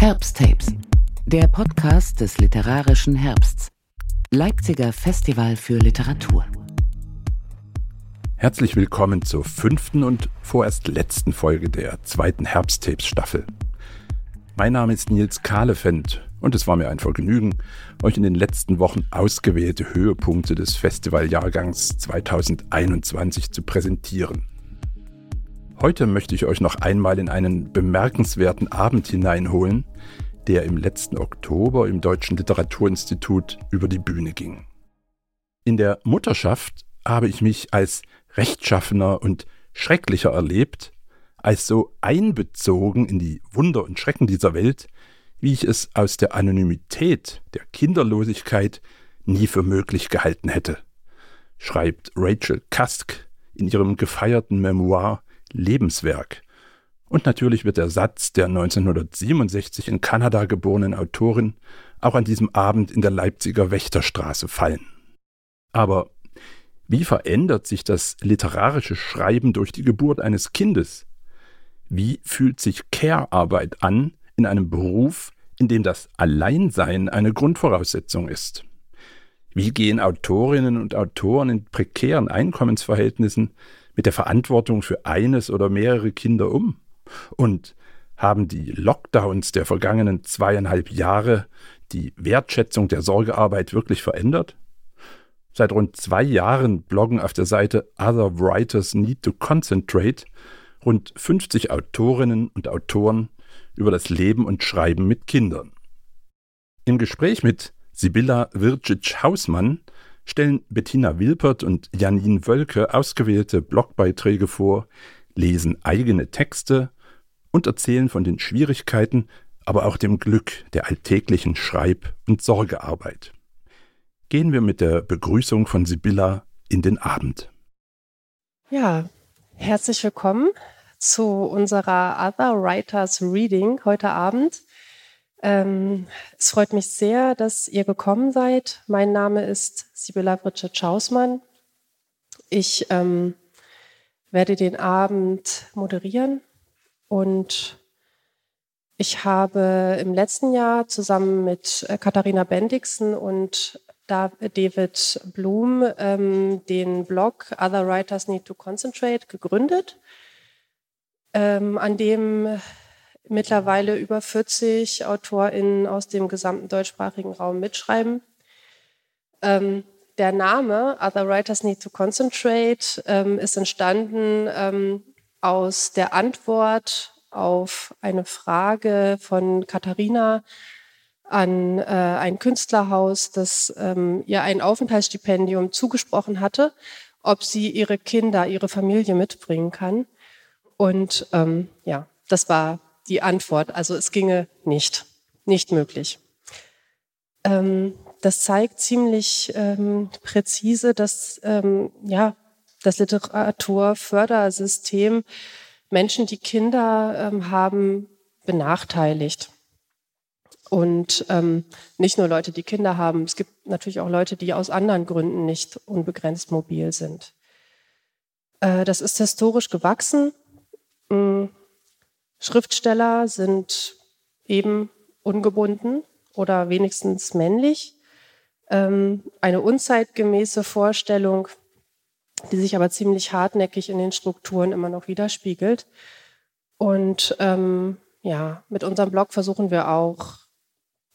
Herbsttapes, der Podcast des literarischen Herbsts. Leipziger Festival für Literatur. Herzlich willkommen zur fünften und vorerst letzten Folge der zweiten Herbsttapes-Staffel. Mein Name ist Nils Kahlefeld und es war mir ein Vergnügen, euch in den letzten Wochen ausgewählte Höhepunkte des Festivaljahrgangs 2021 zu präsentieren. Heute möchte ich euch noch einmal in einen bemerkenswerten Abend hineinholen, der im letzten Oktober im Deutschen Literaturinstitut über die Bühne ging. In der Mutterschaft habe ich mich als rechtschaffener und schrecklicher erlebt, als so einbezogen in die Wunder und Schrecken dieser Welt, wie ich es aus der Anonymität der Kinderlosigkeit nie für möglich gehalten hätte, schreibt Rachel Kask in ihrem gefeierten Memoir Lebenswerk. Und natürlich wird der Satz der 1967 in Kanada geborenen Autorin auch an diesem Abend in der Leipziger Wächterstraße fallen. Aber wie verändert sich das literarische Schreiben durch die Geburt eines Kindes? Wie fühlt sich Care-Arbeit an in einem Beruf, in dem das Alleinsein eine Grundvoraussetzung ist? Wie gehen Autorinnen und Autoren in prekären Einkommensverhältnissen mit der Verantwortung für eines oder mehrere Kinder um? Und haben die Lockdowns der vergangenen zweieinhalb Jahre die Wertschätzung der Sorgearbeit wirklich verändert? Seit rund zwei Jahren bloggen auf der Seite Other Writers Need to Concentrate rund 50 Autorinnen und Autoren über das Leben und Schreiben mit Kindern. Im Gespräch mit Sibylla Vircic-Hausmann stellen Bettina Wilpert und Janine Wölke ausgewählte Blogbeiträge vor, lesen eigene Texte und erzählen von den Schwierigkeiten, aber auch dem Glück der alltäglichen Schreib- und Sorgearbeit. Gehen wir mit der Begrüßung von Sibylla in den Abend. Ja, herzlich willkommen zu unserer Other Writers Reading heute Abend. Ähm, es freut mich sehr, dass ihr gekommen seid. Mein Name ist Sibylla Britschet-Schausmann. Ich ähm, werde den Abend moderieren und ich habe im letzten Jahr zusammen mit äh, Katharina Bendixen und David Blum ähm, den Blog Other Writers Need to Concentrate gegründet, ähm, an dem mittlerweile über 40 AutorInnen aus dem gesamten deutschsprachigen Raum mitschreiben. Ähm, der Name Other Writers Need to Concentrate ähm, ist entstanden ähm, aus der Antwort auf eine Frage von Katharina an äh, ein Künstlerhaus, das ähm, ihr ein Aufenthaltsstipendium zugesprochen hatte, ob sie ihre Kinder, ihre Familie mitbringen kann. Und ähm, ja, das war die Antwort. Also es ginge nicht, nicht möglich. Ähm, das zeigt ziemlich ähm, präzise, dass ähm, ja, das Literaturfördersystem Menschen, die Kinder ähm, haben, benachteiligt. Und ähm, nicht nur Leute, die Kinder haben, es gibt natürlich auch Leute, die aus anderen Gründen nicht unbegrenzt mobil sind. Äh, das ist historisch gewachsen. Schriftsteller sind eben ungebunden oder wenigstens männlich. Ähm, eine unzeitgemäße Vorstellung, die sich aber ziemlich hartnäckig in den Strukturen immer noch widerspiegelt. Und ähm, ja, mit unserem Blog versuchen wir auch,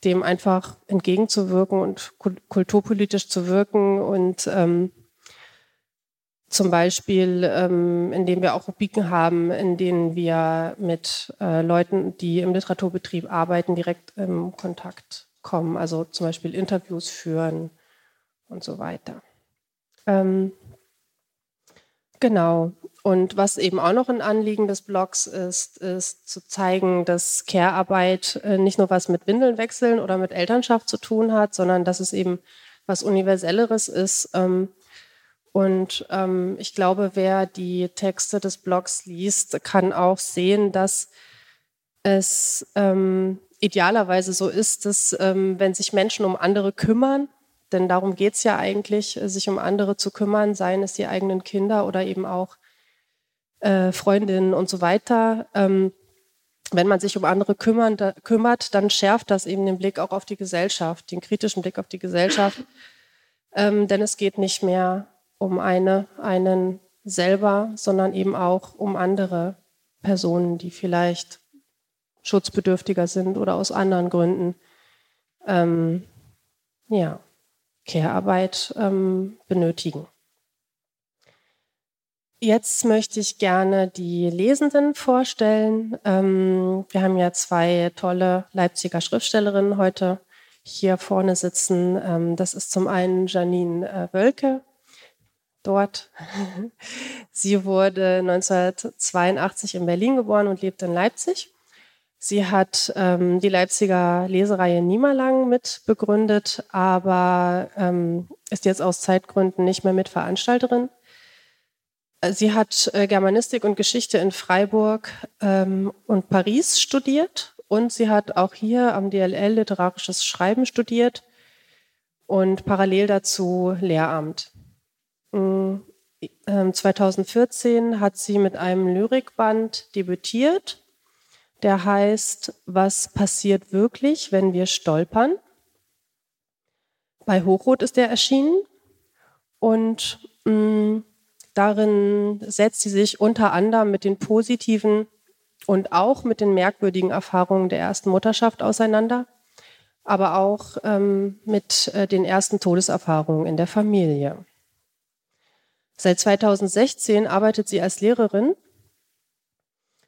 dem einfach entgegenzuwirken und kulturpolitisch zu wirken und ähm, zum Beispiel, ähm, indem wir auch Rubriken haben, in denen wir mit äh, Leuten, die im Literaturbetrieb arbeiten, direkt im Kontakt kommen. Also zum Beispiel Interviews führen und so weiter. Ähm, genau. Und was eben auch noch ein Anliegen des Blogs ist, ist zu zeigen, dass Care-Arbeit äh, nicht nur was mit Windeln wechseln oder mit Elternschaft zu tun hat, sondern dass es eben was Universelleres ist. Ähm, und ähm, ich glaube, wer die Texte des Blogs liest, kann auch sehen, dass es ähm, idealerweise so ist, dass ähm, wenn sich Menschen um andere kümmern, denn darum geht es ja eigentlich, sich um andere zu kümmern, seien es die eigenen Kinder oder eben auch äh, Freundinnen und so weiter, ähm, wenn man sich um andere kümmern, da, kümmert, dann schärft das eben den Blick auch auf die Gesellschaft, den kritischen Blick auf die Gesellschaft. Ähm, denn es geht nicht mehr um eine, einen selber, sondern eben auch um andere Personen, die vielleicht schutzbedürftiger sind oder aus anderen Gründen ähm, ja, Care-Arbeit ähm, benötigen. Jetzt möchte ich gerne die Lesenden vorstellen. Ähm, wir haben ja zwei tolle Leipziger Schriftstellerinnen heute hier vorne sitzen. Ähm, das ist zum einen Janine äh, Wölke, dort. Sie wurde 1982 in Berlin geboren und lebt in Leipzig. Sie hat ähm, die Leipziger Lesereihe Niemerlang mitbegründet, aber ähm, ist jetzt aus Zeitgründen nicht mehr Mitveranstalterin. Sie hat äh, Germanistik und Geschichte in Freiburg ähm, und Paris studiert und sie hat auch hier am DLL literarisches Schreiben studiert und parallel dazu Lehramt. 2014 mm, ähm, hat sie mit einem Lyrikband debütiert, der heißt Was passiert wirklich, wenn wir stolpern? Bei Hochrot ist der erschienen und mh, mm, Darin setzt sie sich unter anderem mit den positiven und auch mit den merkwürdigen Erfahrungen der ersten Mutterschaft auseinander, aber auch ähm, mit äh, den ersten Todeserfahrungen in der Familie. Seit 2016 arbeitet sie als Lehrerin,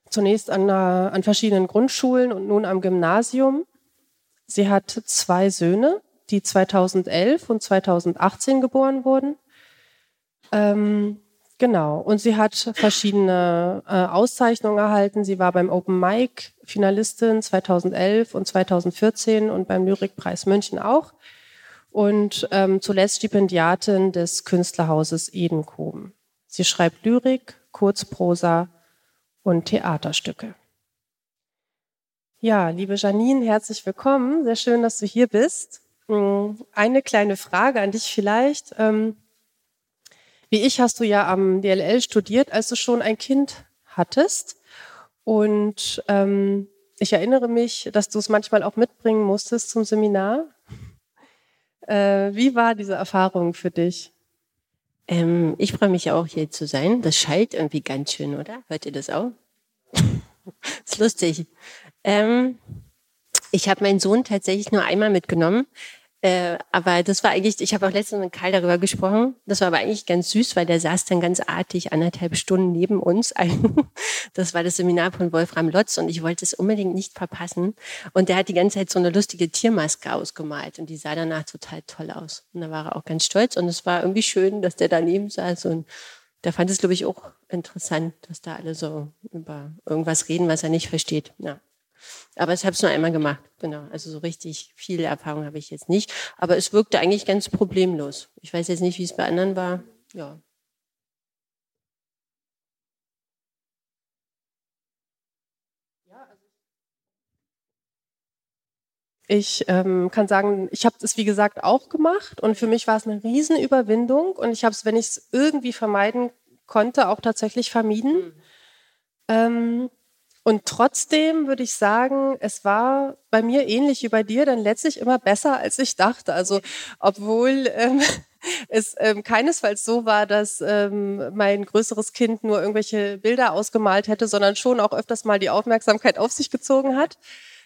zunächst an, einer, an verschiedenen Grundschulen und nun am Gymnasium. Sie hat zwei Söhne, die 2011 und 2018 geboren wurden. Ähm, Genau. Und sie hat verschiedene äh, Auszeichnungen erhalten. Sie war beim Open Mic Finalistin 2011 und 2014 und beim Lyrikpreis München auch. Und ähm, zuletzt Stipendiatin des Künstlerhauses Edenkoben. Sie schreibt Lyrik, Kurzprosa und Theaterstücke. Ja, liebe Janine, herzlich willkommen. Sehr schön, dass du hier bist. Hm, eine kleine Frage an dich vielleicht. Ähm, wie ich hast du ja am DLL studiert, als du schon ein Kind hattest. Und ähm, ich erinnere mich, dass du es manchmal auch mitbringen musstest zum Seminar. Äh, wie war diese Erfahrung für dich? Ähm, ich freue mich auch hier zu sein. Das schallt irgendwie ganz schön, oder? Hört ihr das auch? ist lustig. Ähm, ich habe meinen Sohn tatsächlich nur einmal mitgenommen. Äh, aber das war eigentlich, ich habe auch letztens mit Karl darüber gesprochen, das war aber eigentlich ganz süß, weil der saß dann ganz artig anderthalb Stunden neben uns. das war das Seminar von Wolfram Lotz und ich wollte es unbedingt nicht verpassen. Und der hat die ganze Zeit so eine lustige Tiermaske ausgemalt und die sah danach total toll aus. Und da war er auch ganz stolz und es war irgendwie schön, dass der daneben saß und der fand es, glaube ich, auch interessant, dass da alle so über irgendwas reden, was er nicht versteht. Ja. Aber ich habe es nur einmal gemacht, genau. Also so richtig viel Erfahrung habe ich jetzt nicht. Aber es wirkte eigentlich ganz problemlos. Ich weiß jetzt nicht, wie es bei anderen war. Ja. Ich ähm, kann sagen, ich habe das wie gesagt auch gemacht und für mich war es eine Riesenüberwindung und ich habe es, wenn ich es irgendwie vermeiden konnte, auch tatsächlich vermieden. Mhm. Ähm, und trotzdem würde ich sagen, es war bei mir ähnlich wie bei dir dann letztlich immer besser, als ich dachte. Also obwohl ähm, es ähm, keinesfalls so war, dass ähm, mein größeres Kind nur irgendwelche Bilder ausgemalt hätte, sondern schon auch öfters mal die Aufmerksamkeit auf sich gezogen hat.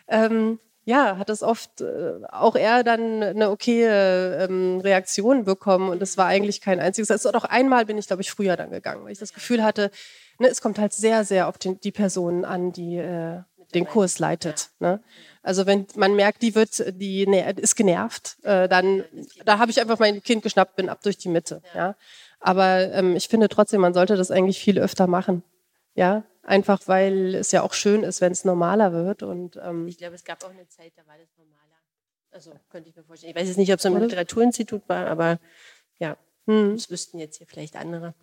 Ähm, ja, hat es oft äh, auch er dann eine okaye ähm, Reaktion bekommen und es war eigentlich kein einziges. Also auch einmal bin ich, glaube ich, früher dann gegangen, weil ich das Gefühl hatte, ne, es kommt halt sehr, sehr auf den, die Person an, die äh, den Kurs leitet. Ne? Also wenn man merkt, die wird, die ist genervt, äh, dann da habe ich einfach mein Kind geschnappt, bin ab durch die Mitte. Ja, aber ähm, ich finde trotzdem, man sollte das eigentlich viel öfter machen. Ja, einfach weil es ja auch schön ist, wenn es normaler wird. Und ähm, ich glaube, es gab auch eine Zeit, da war das normaler. Also könnte ich mir vorstellen. Ich weiß jetzt nicht, ob es im Literaturinstitut war, aber ja, hm. das wüssten jetzt hier vielleicht andere.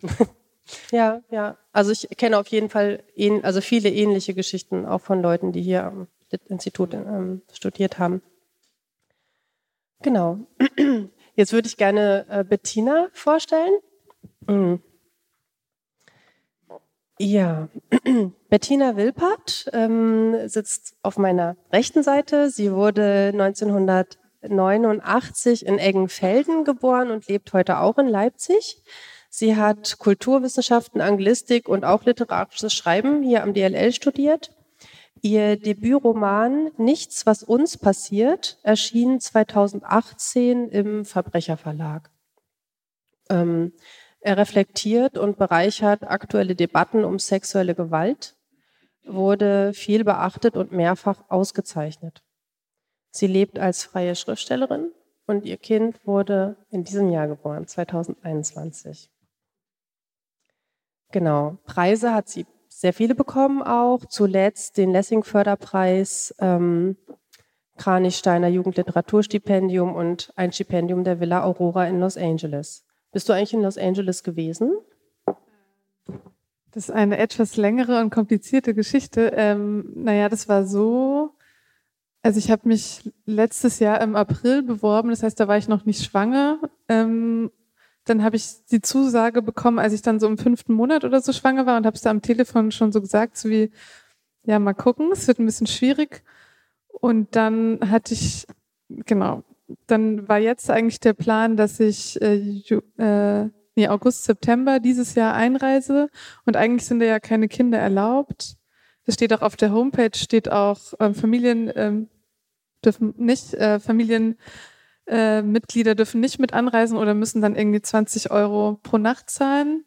Ja, ja. Also ich kenne auf jeden Fall also viele ähnliche Geschichten auch von Leuten, die hier am Institut ähm, studiert haben. Genau. Jetzt würde ich gerne äh, Bettina vorstellen. Mhm. Ja, Bettina Wilpert ähm, sitzt auf meiner rechten Seite. Sie wurde 1989 in Eggenfelden geboren und lebt heute auch in Leipzig. Sie hat Kulturwissenschaften, Anglistik und auch literarisches Schreiben hier am DLL studiert. Ihr Debütroman Nichts, was uns passiert, erschien 2018 im Verbrecherverlag. Ähm, er reflektiert und bereichert aktuelle Debatten um sexuelle Gewalt, wurde viel beachtet und mehrfach ausgezeichnet. Sie lebt als freie Schriftstellerin und ihr Kind wurde in diesem Jahr geboren, 2021. Genau, Preise hat sie sehr viele bekommen auch. Zuletzt den Lessing-Förderpreis, ähm, Kranichsteiner Jugendliteraturstipendium und ein Stipendium der Villa Aurora in Los Angeles. Bist du eigentlich in Los Angeles gewesen? Das ist eine etwas längere und komplizierte Geschichte. Ähm, naja, das war so. Also ich habe mich letztes Jahr im April beworben, das heißt, da war ich noch nicht schwanger ähm, dann habe ich die Zusage bekommen, als ich dann so im fünften Monat oder so schwanger war und habe es da am Telefon schon so gesagt, so wie, ja, mal gucken, es wird ein bisschen schwierig. Und dann hatte ich, genau, dann war jetzt eigentlich der Plan, dass ich äh, äh, nee, August, September dieses Jahr einreise. Und eigentlich sind da ja keine Kinder erlaubt. Das steht auch auf der Homepage, steht auch, ähm, Familien ähm, dürfen nicht, äh, Familien äh, Mitglieder dürfen nicht mit anreisen oder müssen dann irgendwie 20 Euro pro Nacht zahlen.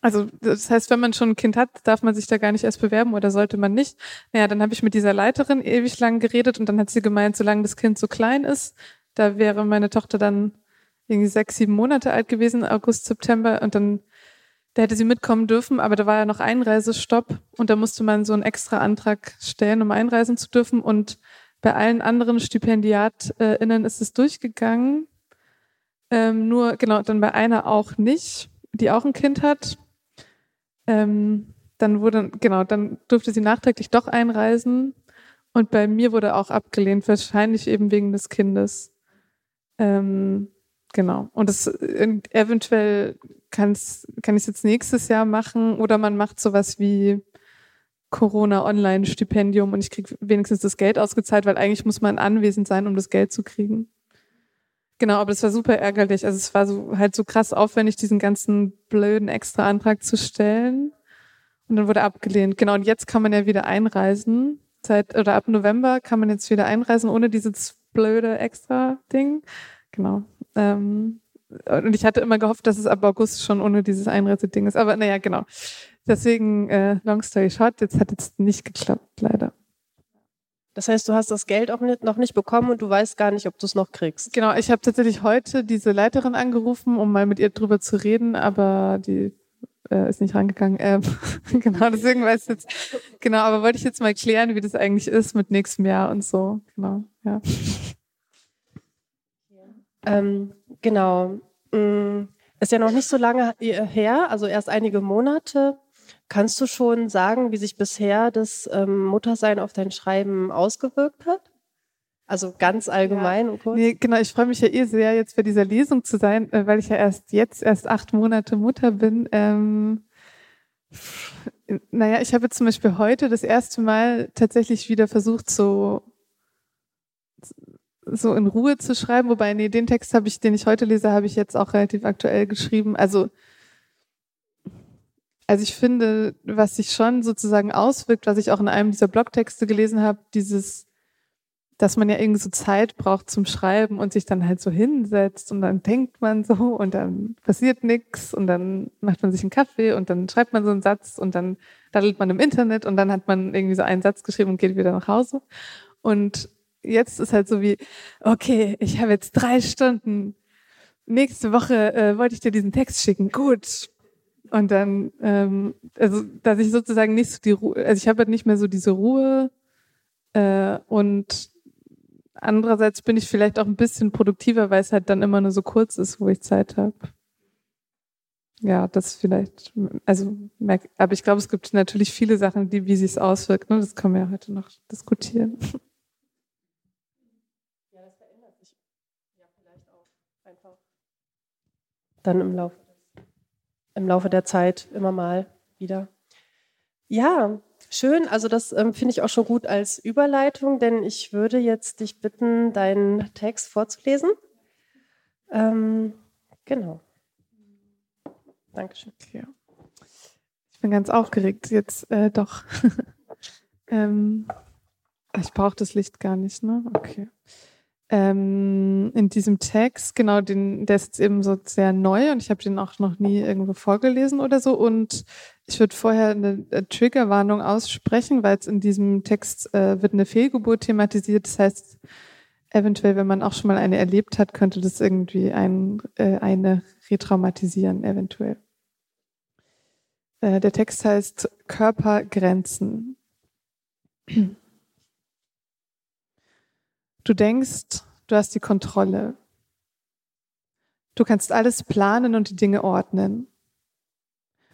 Also das heißt, wenn man schon ein Kind hat, darf man sich da gar nicht erst bewerben oder sollte man nicht. Naja, dann habe ich mit dieser Leiterin ewig lang geredet und dann hat sie gemeint, solange das Kind so klein ist, da wäre meine Tochter dann irgendwie sechs, sieben Monate alt gewesen, August, September und dann da hätte sie mitkommen dürfen, aber da war ja noch Einreisestopp und da musste man so einen extra Antrag stellen, um einreisen zu dürfen und bei allen anderen StipendiatInnen ist es durchgegangen. Ähm, nur, genau, dann bei einer auch nicht, die auch ein Kind hat. Ähm, dann wurde, genau, dann durfte sie nachträglich doch einreisen. Und bei mir wurde auch abgelehnt, wahrscheinlich eben wegen des Kindes. Ähm, genau. Und äh, eventuell kann ich es jetzt nächstes Jahr machen oder man macht sowas wie Corona-Online-Stipendium und ich kriege wenigstens das Geld ausgezahlt, weil eigentlich muss man anwesend sein, um das Geld zu kriegen. Genau, aber das war super ärgerlich. Also es war so halt so krass aufwendig, diesen ganzen blöden Extra-Antrag zu stellen. Und dann wurde abgelehnt. Genau, und jetzt kann man ja wieder einreisen. Seit, oder ab November kann man jetzt wieder einreisen, ohne dieses blöde Extra-Ding. Genau. Ähm, und ich hatte immer gehofft, dass es ab August schon ohne dieses Einreiseding ist. Aber naja, genau. Deswegen, äh, long story short, jetzt hat es nicht geklappt, leider. Das heißt, du hast das Geld auch nicht, noch nicht bekommen und du weißt gar nicht, ob du es noch kriegst. Genau, ich habe tatsächlich heute diese Leiterin angerufen, um mal mit ihr drüber zu reden, aber die äh, ist nicht rangegangen. Ähm, genau, deswegen weiß ich jetzt, genau, aber wollte ich jetzt mal klären, wie das eigentlich ist mit nächstem Jahr und so. Genau, ja. Ähm, genau. Mm, ist ja noch nicht so lange her, also erst einige Monate. Kannst du schon sagen, wie sich bisher das ähm, Muttersein auf dein Schreiben ausgewirkt hat? Also ganz allgemein ja. und kurz. Nee, genau, ich freue mich ja eh sehr, jetzt bei dieser Lesung zu sein, äh, weil ich ja erst jetzt erst acht Monate Mutter bin. Ähm, naja, ich habe zum Beispiel heute das erste Mal tatsächlich wieder versucht, so so in Ruhe zu schreiben, wobei nee, den Text habe ich, den ich heute lese, habe ich jetzt auch relativ aktuell geschrieben. Also also ich finde, was sich schon sozusagen auswirkt, was ich auch in einem dieser Blogtexte gelesen habe, dieses, dass man ja irgendwie so Zeit braucht zum Schreiben und sich dann halt so hinsetzt und dann denkt man so und dann passiert nichts und dann macht man sich einen Kaffee und dann schreibt man so einen Satz und dann daddelt man im Internet und dann hat man irgendwie so einen Satz geschrieben und geht wieder nach Hause. Und jetzt ist halt so wie, okay, ich habe jetzt drei Stunden. Nächste Woche äh, wollte ich dir diesen Text schicken. Gut, und dann, ähm, also, dass ich sozusagen nicht so die Ruhe, also ich habe halt nicht mehr so diese Ruhe äh, und andererseits bin ich vielleicht auch ein bisschen produktiver, weil es halt dann immer nur so kurz ist, wo ich Zeit habe. Ja, das vielleicht, also, aber ich glaube, es gibt natürlich viele Sachen, die, wie sich es auswirkt, ne? das können wir ja heute noch diskutieren. Ja, das verändert sich ja vielleicht auch einfach dann im Laufe im Laufe der Zeit immer mal wieder. Ja, schön. Also das ähm, finde ich auch schon gut als Überleitung, denn ich würde jetzt dich bitten, deinen Text vorzulesen. Ähm, genau. Dankeschön. Okay. Ich bin ganz aufgeregt jetzt äh, doch. ähm, ich brauche das Licht gar nicht, ne? Okay. Ähm, in diesem Text, genau, den, der ist eben so sehr neu und ich habe den auch noch nie irgendwo vorgelesen oder so. Und ich würde vorher eine, eine Triggerwarnung aussprechen, weil es in diesem Text äh, wird eine Fehlgeburt thematisiert. Das heißt, eventuell, wenn man auch schon mal eine erlebt hat, könnte das irgendwie ein, äh, eine retraumatisieren, eventuell. Äh, der Text heißt Körpergrenzen. Du denkst, du hast die Kontrolle. Du kannst alles planen und die Dinge ordnen.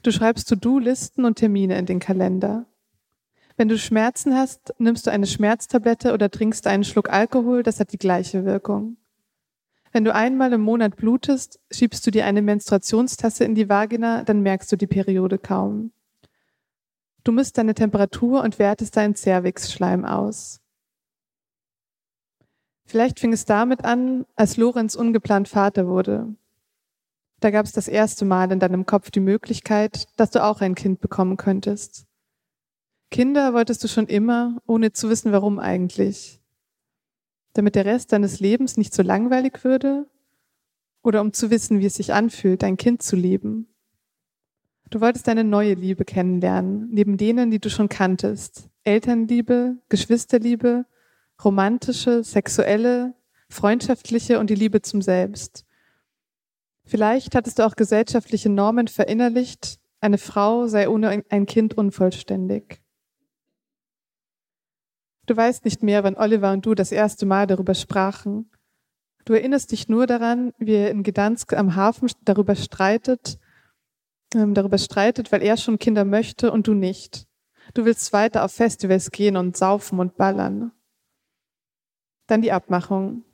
Du schreibst To-Do-Listen und Termine in den Kalender. Wenn du Schmerzen hast, nimmst du eine Schmerztablette oder trinkst einen Schluck Alkohol, das hat die gleiche Wirkung. Wenn du einmal im Monat blutest, schiebst du dir eine Menstruationstasse in die Vagina, dann merkst du die Periode kaum. Du misst deine Temperatur und wertest deinen Cervixschleim aus. Vielleicht fing es damit an, als Lorenz ungeplant Vater wurde. Da gab es das erste Mal in deinem Kopf die Möglichkeit, dass du auch ein Kind bekommen könntest. Kinder wolltest du schon immer, ohne zu wissen, warum eigentlich. Damit der Rest deines Lebens nicht so langweilig würde oder um zu wissen, wie es sich anfühlt, ein Kind zu lieben. Du wolltest deine neue Liebe kennenlernen, neben denen, die du schon kanntest. Elternliebe, Geschwisterliebe romantische, sexuelle, freundschaftliche und die Liebe zum Selbst. Vielleicht hattest du auch gesellschaftliche Normen verinnerlicht, eine Frau sei ohne ein Kind unvollständig. Du weißt nicht mehr, wann Oliver und du das erste Mal darüber sprachen. Du erinnerst dich nur daran, wie er in Gdansk am Hafen darüber streitet, ähm, darüber streitet, weil er schon Kinder möchte und du nicht. Du willst weiter auf Festivals gehen und saufen und ballern. Dann die Abmachung.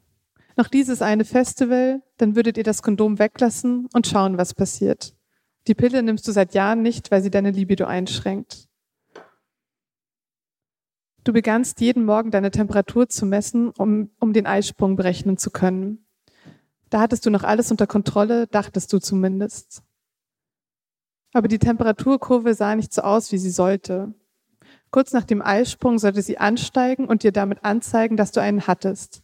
Noch dieses eine Festival, dann würdet ihr das Kondom weglassen und schauen, was passiert. Die Pille nimmst du seit Jahren nicht, weil sie deine Libido einschränkt. Du begannst jeden Morgen deine Temperatur zu messen, um, um den Eisprung berechnen zu können. Da hattest du noch alles unter Kontrolle, dachtest du zumindest. Aber die Temperaturkurve sah nicht so aus, wie sie sollte. Kurz nach dem Eisprung sollte sie ansteigen und dir damit anzeigen, dass du einen hattest.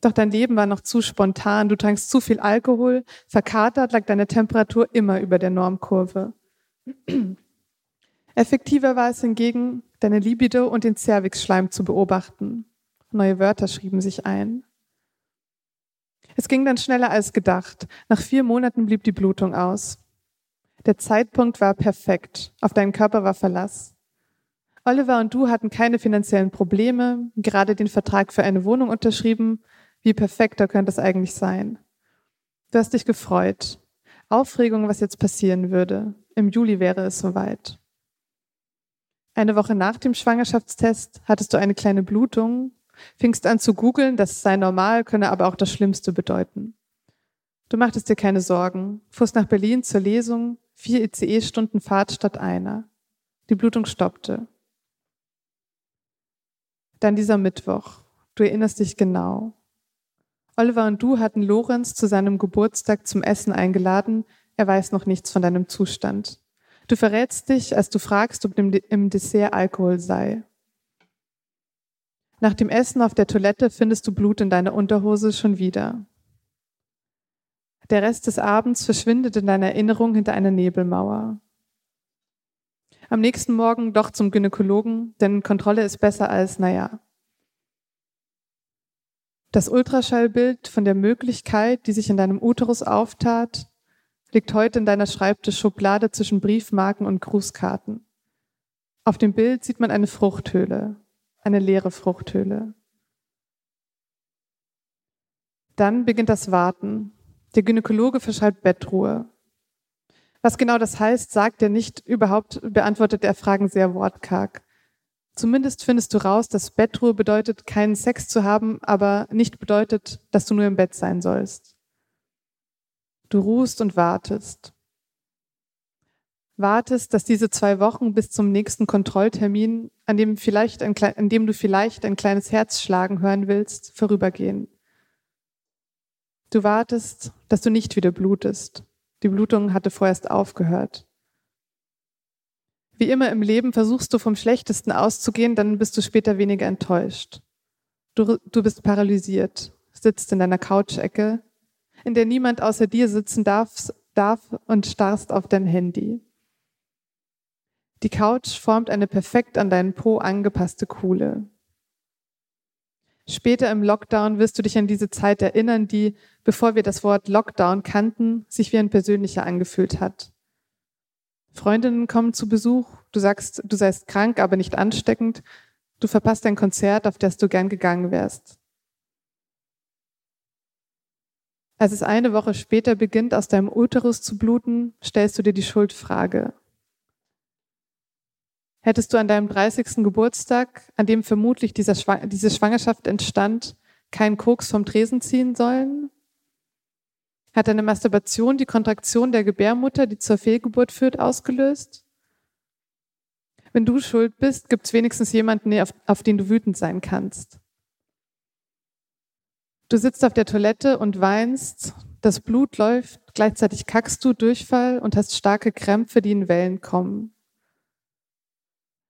Doch dein Leben war noch zu spontan, du trankst zu viel Alkohol, verkatert lag deine Temperatur immer über der Normkurve. Effektiver war es hingegen, deine Libido und den Cervixschleim zu beobachten. Neue Wörter schrieben sich ein. Es ging dann schneller als gedacht. Nach vier Monaten blieb die Blutung aus. Der Zeitpunkt war perfekt. Auf deinen Körper war Verlass. Oliver und du hatten keine finanziellen Probleme, gerade den Vertrag für eine Wohnung unterschrieben. Wie perfekter könnte es eigentlich sein? Du hast dich gefreut. Aufregung, was jetzt passieren würde. Im Juli wäre es soweit. Eine Woche nach dem Schwangerschaftstest hattest du eine kleine Blutung, fingst an zu googeln, das sei normal, könne aber auch das Schlimmste bedeuten. Du machtest dir keine Sorgen, fuhrst nach Berlin zur Lesung, vier ICE-Stunden Fahrt statt einer. Die Blutung stoppte. Dann dieser Mittwoch. Du erinnerst dich genau. Oliver und du hatten Lorenz zu seinem Geburtstag zum Essen eingeladen. Er weiß noch nichts von deinem Zustand. Du verrätst dich, als du fragst, ob im Dessert Alkohol sei. Nach dem Essen auf der Toilette findest du Blut in deiner Unterhose schon wieder. Der Rest des Abends verschwindet in deiner Erinnerung hinter einer Nebelmauer. Am nächsten Morgen doch zum Gynäkologen, denn Kontrolle ist besser als, naja. Das Ultraschallbild von der Möglichkeit, die sich in deinem Uterus auftat, liegt heute in deiner Schreibtischschublade zwischen Briefmarken und Grußkarten. Auf dem Bild sieht man eine Fruchthöhle, eine leere Fruchthöhle. Dann beginnt das Warten. Der Gynäkologe verschreibt Bettruhe. Was genau das heißt, sagt er nicht. Überhaupt beantwortet er Fragen sehr wortkarg. Zumindest findest du raus, dass Bettruhe bedeutet, keinen Sex zu haben, aber nicht bedeutet, dass du nur im Bett sein sollst. Du ruhst und wartest. wartest, dass diese zwei Wochen bis zum nächsten Kontrolltermin, an dem, vielleicht ein, an dem du vielleicht ein kleines Herz schlagen hören willst, vorübergehen. Du wartest, dass du nicht wieder blutest. Die Blutung hatte vorerst aufgehört. Wie immer im Leben versuchst du vom Schlechtesten auszugehen, dann bist du später weniger enttäuscht. Du, du bist paralysiert, sitzt in deiner Couch-Ecke, in der niemand außer dir sitzen darf, darf und starrst auf dein Handy. Die Couch formt eine perfekt an deinen Po angepasste Kuhle. Später im Lockdown wirst du dich an diese Zeit erinnern, die, bevor wir das Wort Lockdown kannten, sich wie ein persönlicher angefühlt hat. Freundinnen kommen zu Besuch, du sagst, du seist krank, aber nicht ansteckend, du verpasst ein Konzert, auf das du gern gegangen wärst. Als es eine Woche später beginnt, aus deinem Uterus zu bluten, stellst du dir die Schuldfrage. Hättest du an deinem 30. Geburtstag, an dem vermutlich dieser Schwang diese Schwangerschaft entstand, keinen Koks vom Tresen ziehen sollen? Hat deine Masturbation die Kontraktion der Gebärmutter, die zur Fehlgeburt führt, ausgelöst? Wenn du schuld bist, gibt es wenigstens jemanden, auf, auf den du wütend sein kannst. Du sitzt auf der Toilette und weinst, das Blut läuft, gleichzeitig kackst du Durchfall und hast starke Krämpfe, die in Wellen kommen.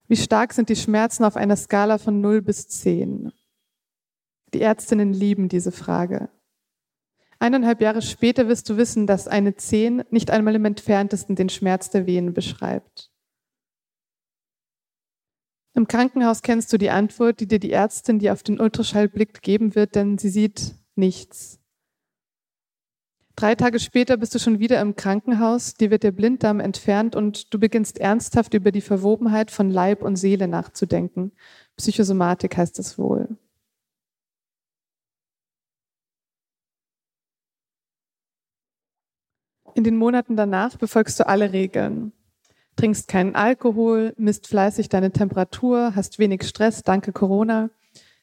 Wie stark sind die Schmerzen auf einer Skala von 0 bis 10? Die Ärztinnen lieben diese Frage. Eineinhalb Jahre später wirst du wissen, dass eine 10 nicht einmal im entferntesten den Schmerz der Venen beschreibt. Im Krankenhaus kennst du die Antwort, die dir die Ärztin, die auf den Ultraschall blickt, geben wird, denn sie sieht nichts. Drei Tage später bist du schon wieder im Krankenhaus, dir wird der Blinddarm entfernt und du beginnst ernsthaft über die Verwobenheit von Leib und Seele nachzudenken. Psychosomatik heißt es wohl. In den Monaten danach befolgst du alle Regeln. Trinkst keinen Alkohol, misst fleißig deine Temperatur, hast wenig Stress, danke Corona.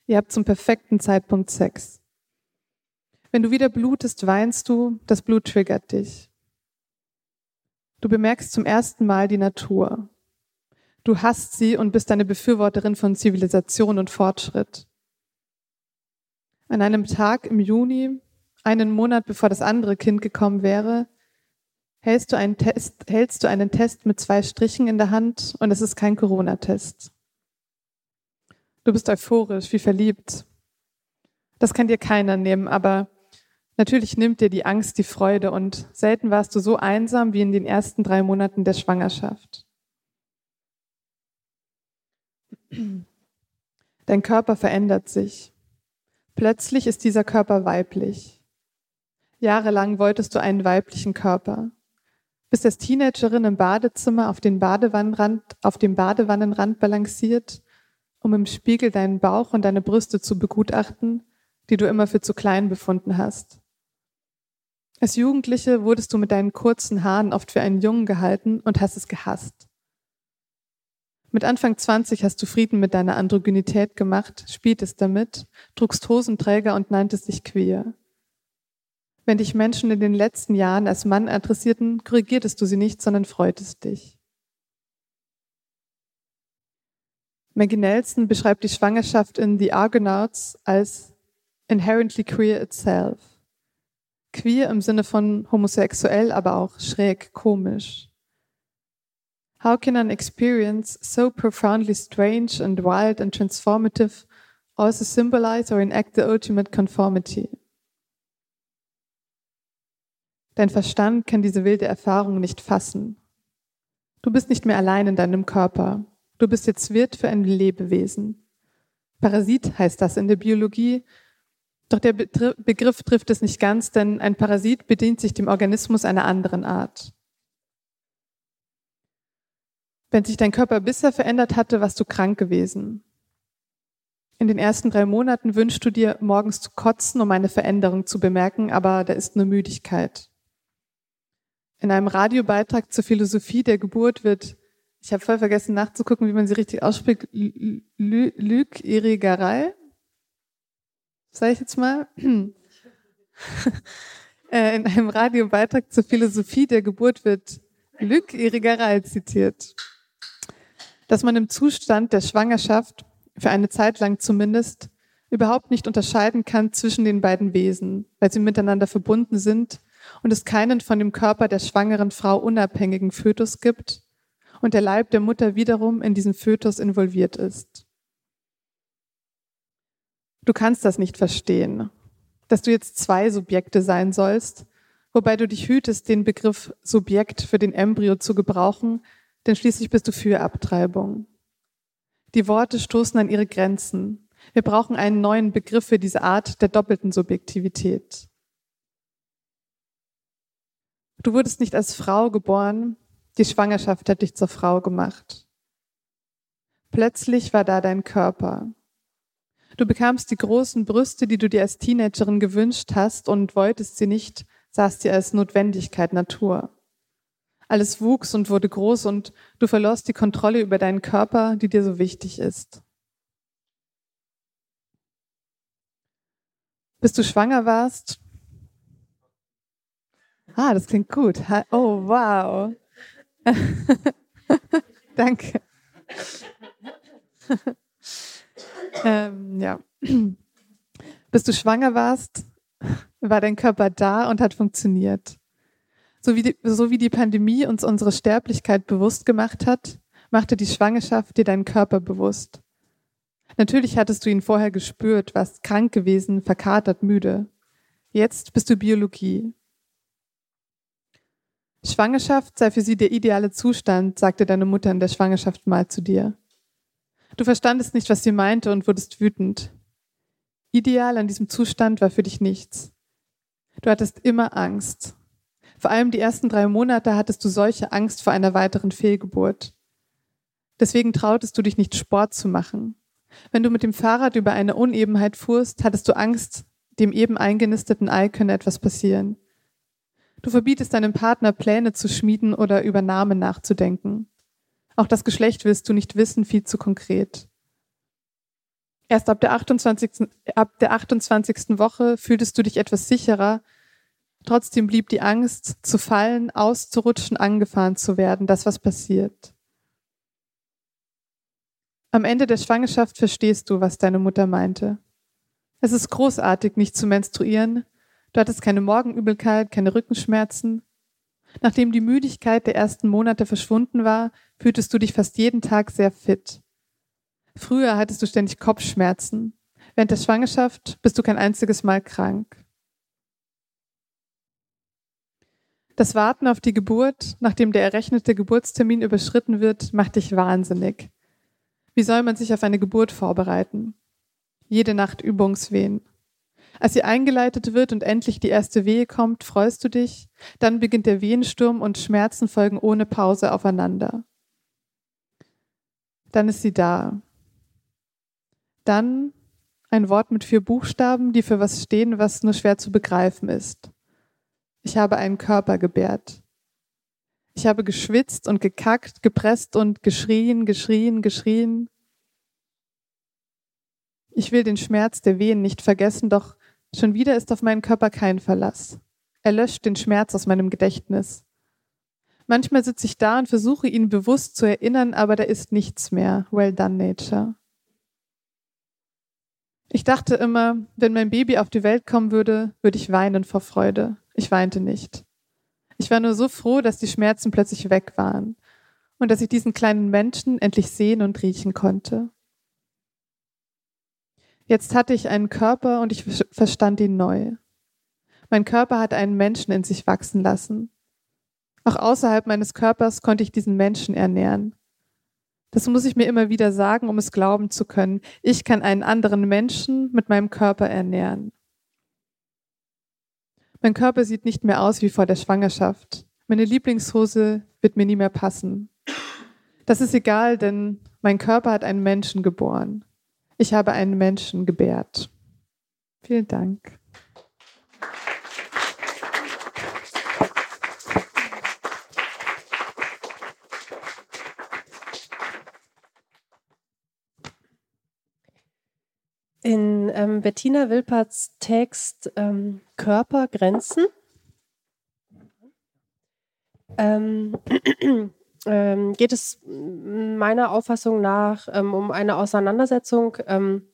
Ihr habt zum perfekten Zeitpunkt Sex. Wenn du wieder blutest, weinst du, das Blut triggert dich. Du bemerkst zum ersten Mal die Natur. Du hasst sie und bist eine Befürworterin von Zivilisation und Fortschritt. An einem Tag im Juni, einen Monat bevor das andere Kind gekommen wäre, hältst du einen Test, hältst du einen Test mit zwei Strichen in der Hand und es ist kein Corona-Test. Du bist euphorisch, wie verliebt. Das kann dir keiner nehmen, aber Natürlich nimmt dir die Angst die Freude und selten warst du so einsam wie in den ersten drei Monaten der Schwangerschaft. Dein Körper verändert sich. Plötzlich ist dieser Körper weiblich. Jahrelang wolltest du einen weiblichen Körper. Bist als Teenagerin im Badezimmer auf, den Badewannenrand, auf dem Badewannenrand balanciert, um im Spiegel deinen Bauch und deine Brüste zu begutachten, die du immer für zu klein befunden hast. Als Jugendliche wurdest du mit deinen kurzen Haaren oft für einen Jungen gehalten und hast es gehasst. Mit Anfang 20 hast du Frieden mit deiner Androgynität gemacht, spieltest damit, trugst Hosenträger und nanntest dich queer. Wenn dich Menschen in den letzten Jahren als Mann adressierten, korrigiertest du sie nicht, sondern freutest dich. Maggie Nelson beschreibt die Schwangerschaft in The Argonauts als inherently queer itself queer im Sinne von homosexuell, aber auch schräg, komisch. How can an experience so profoundly strange and wild and transformative also symbolize or enact the ultimate conformity? Dein Verstand kann diese wilde Erfahrung nicht fassen. Du bist nicht mehr allein in deinem Körper. Du bist jetzt Wirt für ein Lebewesen. Parasit heißt das in der Biologie doch der Begriff trifft es nicht ganz, denn ein Parasit bedient sich dem Organismus einer anderen Art. Wenn sich dein Körper bisher verändert hatte, warst du krank gewesen. In den ersten drei Monaten wünschst du dir, morgens zu kotzen, um eine Veränderung zu bemerken, aber da ist nur Müdigkeit. In einem Radiobeitrag zur Philosophie der Geburt wird, ich habe voll vergessen nachzugucken, wie man sie richtig ausspricht, Lüg Irigarei sage ich jetzt mal, äh, in einem Radiobeitrag zur Philosophie der Geburt wird Luc Irigaray zitiert, dass man im Zustand der Schwangerschaft, für eine Zeit lang zumindest, überhaupt nicht unterscheiden kann zwischen den beiden Wesen, weil sie miteinander verbunden sind und es keinen von dem Körper der schwangeren Frau unabhängigen Fötus gibt und der Leib der Mutter wiederum in diesen Fötus involviert ist. Du kannst das nicht verstehen, dass du jetzt zwei Subjekte sein sollst, wobei du dich hütest, den Begriff Subjekt für den Embryo zu gebrauchen, denn schließlich bist du für Abtreibung. Die Worte stoßen an ihre Grenzen. Wir brauchen einen neuen Begriff für diese Art der doppelten Subjektivität. Du wurdest nicht als Frau geboren, die Schwangerschaft hat dich zur Frau gemacht. Plötzlich war da dein Körper. Du bekamst die großen Brüste, die du dir als Teenagerin gewünscht hast und wolltest sie nicht, sahst sie als Notwendigkeit Natur. Alles wuchs und wurde groß und du verlorst die Kontrolle über deinen Körper, die dir so wichtig ist. Bis du schwanger warst. Ah, das klingt gut. Oh, wow. Danke. ähm, ja. Bis du schwanger warst, war dein Körper da und hat funktioniert. So wie, die, so wie die Pandemie uns unsere Sterblichkeit bewusst gemacht hat, machte die Schwangerschaft dir deinen Körper bewusst. Natürlich hattest du ihn vorher gespürt, warst krank gewesen, verkatert, müde. Jetzt bist du Biologie. Schwangerschaft sei für sie der ideale Zustand, sagte deine Mutter in der Schwangerschaft mal zu dir. Du verstandest nicht, was sie meinte und wurdest wütend. Ideal an diesem Zustand war für dich nichts. Du hattest immer Angst. Vor allem die ersten drei Monate hattest du solche Angst vor einer weiteren Fehlgeburt. Deswegen trautest du dich nicht Sport zu machen. Wenn du mit dem Fahrrad über eine Unebenheit fuhrst, hattest du Angst, dem eben eingenisteten Ei könne etwas passieren. Du verbietest deinem Partner Pläne zu schmieden oder über Namen nachzudenken. Auch das Geschlecht willst du nicht wissen, viel zu konkret. Erst ab der 28. Ab der 28. Woche fühltest du dich etwas sicherer. Trotzdem blieb die Angst, zu fallen, auszurutschen, angefahren zu werden, das was passiert. Am Ende der Schwangerschaft verstehst du, was deine Mutter meinte. Es ist großartig, nicht zu menstruieren, Du hattest keine Morgenübelkeit, keine Rückenschmerzen. Nachdem die Müdigkeit der ersten Monate verschwunden war, fühltest du dich fast jeden Tag sehr fit. Früher hattest du ständig Kopfschmerzen. Während der Schwangerschaft bist du kein einziges Mal krank. Das Warten auf die Geburt, nachdem der errechnete Geburtstermin überschritten wird, macht dich wahnsinnig. Wie soll man sich auf eine Geburt vorbereiten? Jede Nacht Übungswehen. Als sie eingeleitet wird und endlich die erste Wehe kommt, freust du dich. Dann beginnt der Wehensturm und Schmerzen folgen ohne Pause aufeinander. Dann ist sie da. Dann ein Wort mit vier Buchstaben, die für was stehen, was nur schwer zu begreifen ist. Ich habe einen Körper gebärt. Ich habe geschwitzt und gekackt, gepresst und geschrien, geschrien, geschrien. Ich will den Schmerz der Wehen nicht vergessen, doch Schon wieder ist auf meinen Körper kein Verlass. Er löscht den Schmerz aus meinem Gedächtnis. Manchmal sitze ich da und versuche ihn bewusst zu erinnern, aber da ist nichts mehr. Well done, Nature. Ich dachte immer, wenn mein Baby auf die Welt kommen würde, würde ich weinen vor Freude. Ich weinte nicht. Ich war nur so froh, dass die Schmerzen plötzlich weg waren und dass ich diesen kleinen Menschen endlich sehen und riechen konnte. Jetzt hatte ich einen Körper und ich verstand ihn neu. Mein Körper hat einen Menschen in sich wachsen lassen. Auch außerhalb meines Körpers konnte ich diesen Menschen ernähren. Das muss ich mir immer wieder sagen, um es glauben zu können. Ich kann einen anderen Menschen mit meinem Körper ernähren. Mein Körper sieht nicht mehr aus wie vor der Schwangerschaft. Meine Lieblingshose wird mir nie mehr passen. Das ist egal, denn mein Körper hat einen Menschen geboren. Ich habe einen Menschen gebärt. Vielen Dank. In ähm, Bettina Wilperts Text ähm, Körpergrenzen ähm, ähm, geht es meiner Auffassung nach ähm, um eine Auseinandersetzung ähm,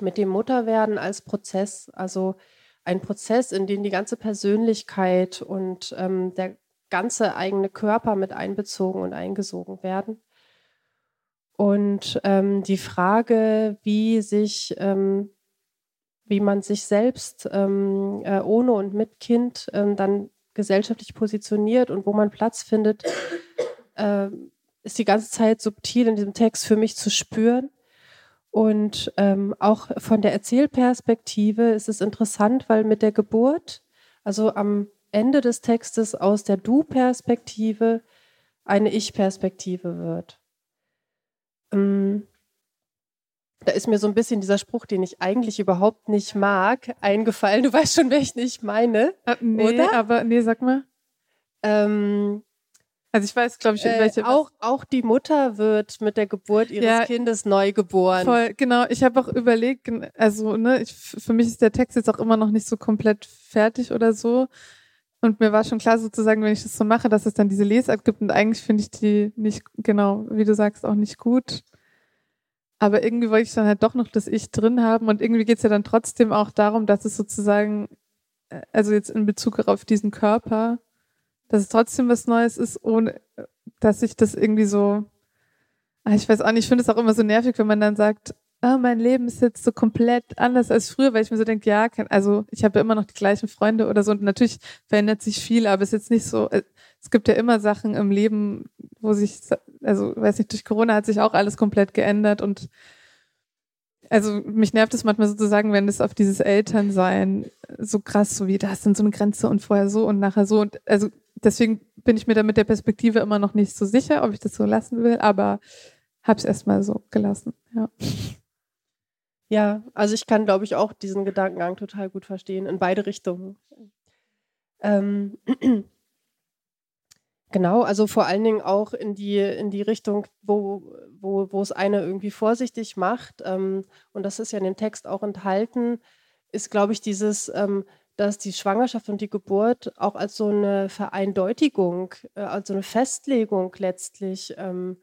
mit dem Mutterwerden als Prozess, also ein Prozess, in den die ganze Persönlichkeit und ähm, der ganze eigene Körper mit einbezogen und eingesogen werden. Und ähm, die Frage, wie sich, ähm, wie man sich selbst ähm, äh, ohne und mit Kind ähm, dann gesellschaftlich positioniert und wo man Platz findet, äh, ist die ganze Zeit subtil in diesem Text für mich zu spüren. Und ähm, auch von der Erzählperspektive ist es interessant, weil mit der Geburt, also am Ende des Textes aus der Du-Perspektive eine Ich-Perspektive wird. Ähm, da ist mir so ein bisschen dieser Spruch, den ich eigentlich überhaupt nicht mag, eingefallen. Du weißt schon, welchen ich meine. Äh, nee, oder? aber nee, sag mal. Ähm, also ich weiß, glaube ich, äh, welche. Auch, auch die Mutter wird mit der Geburt ihres ja, Kindes neu geboren. Voll, genau. Ich habe auch überlegt, also ne, ich, für mich ist der Text jetzt auch immer noch nicht so komplett fertig oder so. Und mir war schon klar sozusagen, wenn ich das so mache, dass es dann diese Lesart gibt. Und eigentlich finde ich die nicht, genau, wie du sagst, auch nicht gut. Aber irgendwie wollte ich dann halt doch noch das Ich drin haben. Und irgendwie geht es ja dann trotzdem auch darum, dass es sozusagen, äh, also jetzt in Bezug auf diesen Körper, dass es trotzdem was Neues ist, ohne dass ich das irgendwie so, ah, ich weiß auch nicht, ich finde es auch immer so nervig, wenn man dann sagt, oh, mein Leben ist jetzt so komplett anders als früher, weil ich mir so denke, ja, also ich habe ja immer noch die gleichen Freunde oder so und natürlich verändert sich viel, aber es ist jetzt nicht so, äh, es gibt ja immer Sachen im Leben, wo sich, also weiß nicht, durch Corona hat sich auch alles komplett geändert und also mich nervt es manchmal sozusagen, wenn es auf dieses Elternsein so krass, so wie da ist dann so eine Grenze und vorher so und nachher so und also deswegen bin ich mir da mit der Perspektive immer noch nicht so sicher, ob ich das so lassen will, aber habe es erstmal so gelassen, ja. Ja, also ich kann, glaube ich, auch diesen Gedankengang total gut verstehen, in beide Richtungen. Ähm, genau, also vor allen Dingen auch in die, in die Richtung, wo, wo, wo es eine irgendwie vorsichtig macht. Ähm, und das ist ja in dem Text auch enthalten, ist, glaube ich, dieses, ähm, dass die Schwangerschaft und die Geburt auch als so eine Vereindeutigung, äh, als so eine Festlegung letztlich ähm,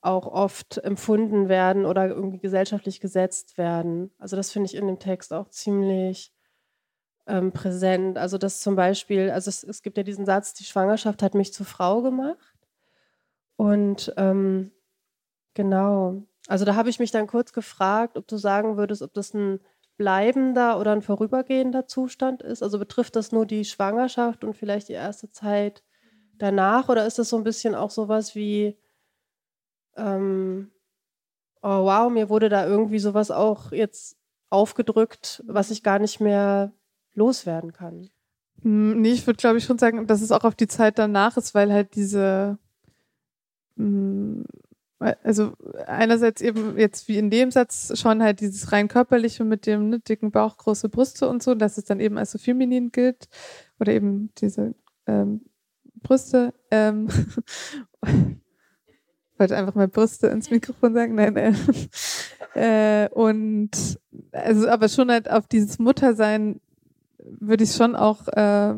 auch oft empfunden werden oder irgendwie gesellschaftlich gesetzt werden. Also das finde ich in dem Text auch ziemlich ähm, präsent. Also das zum Beispiel, also es, es, gibt ja diesen Satz, die Schwangerschaft hat mich zur Frau gemacht. Und ähm, genau, also da habe ich mich dann kurz gefragt, ob du sagen würdest, ob das ein bleibender oder ein vorübergehender Zustand ist. Also betrifft das nur die Schwangerschaft und vielleicht die erste Zeit danach oder ist das so ein bisschen auch sowas wie ähm, oh wow, mir wurde da irgendwie sowas auch jetzt aufgedrückt, was ich gar nicht mehr loswerden kann. Hm, nee, ich würde glaube ich schon sagen, dass es auch auf die Zeit danach ist, weil halt diese, hm, also einerseits eben jetzt wie in dem Satz schon halt dieses rein körperliche mit dem ne, dicken Bauch, große Brüste und so, dass es dann eben als so feminin gilt oder eben diese ähm, Brüste. Ähm, wollte einfach mal Brüste ins Mikrofon sagen. Nein, nein. äh, und also aber schon halt auf dieses Muttersein würde ich schon auch äh,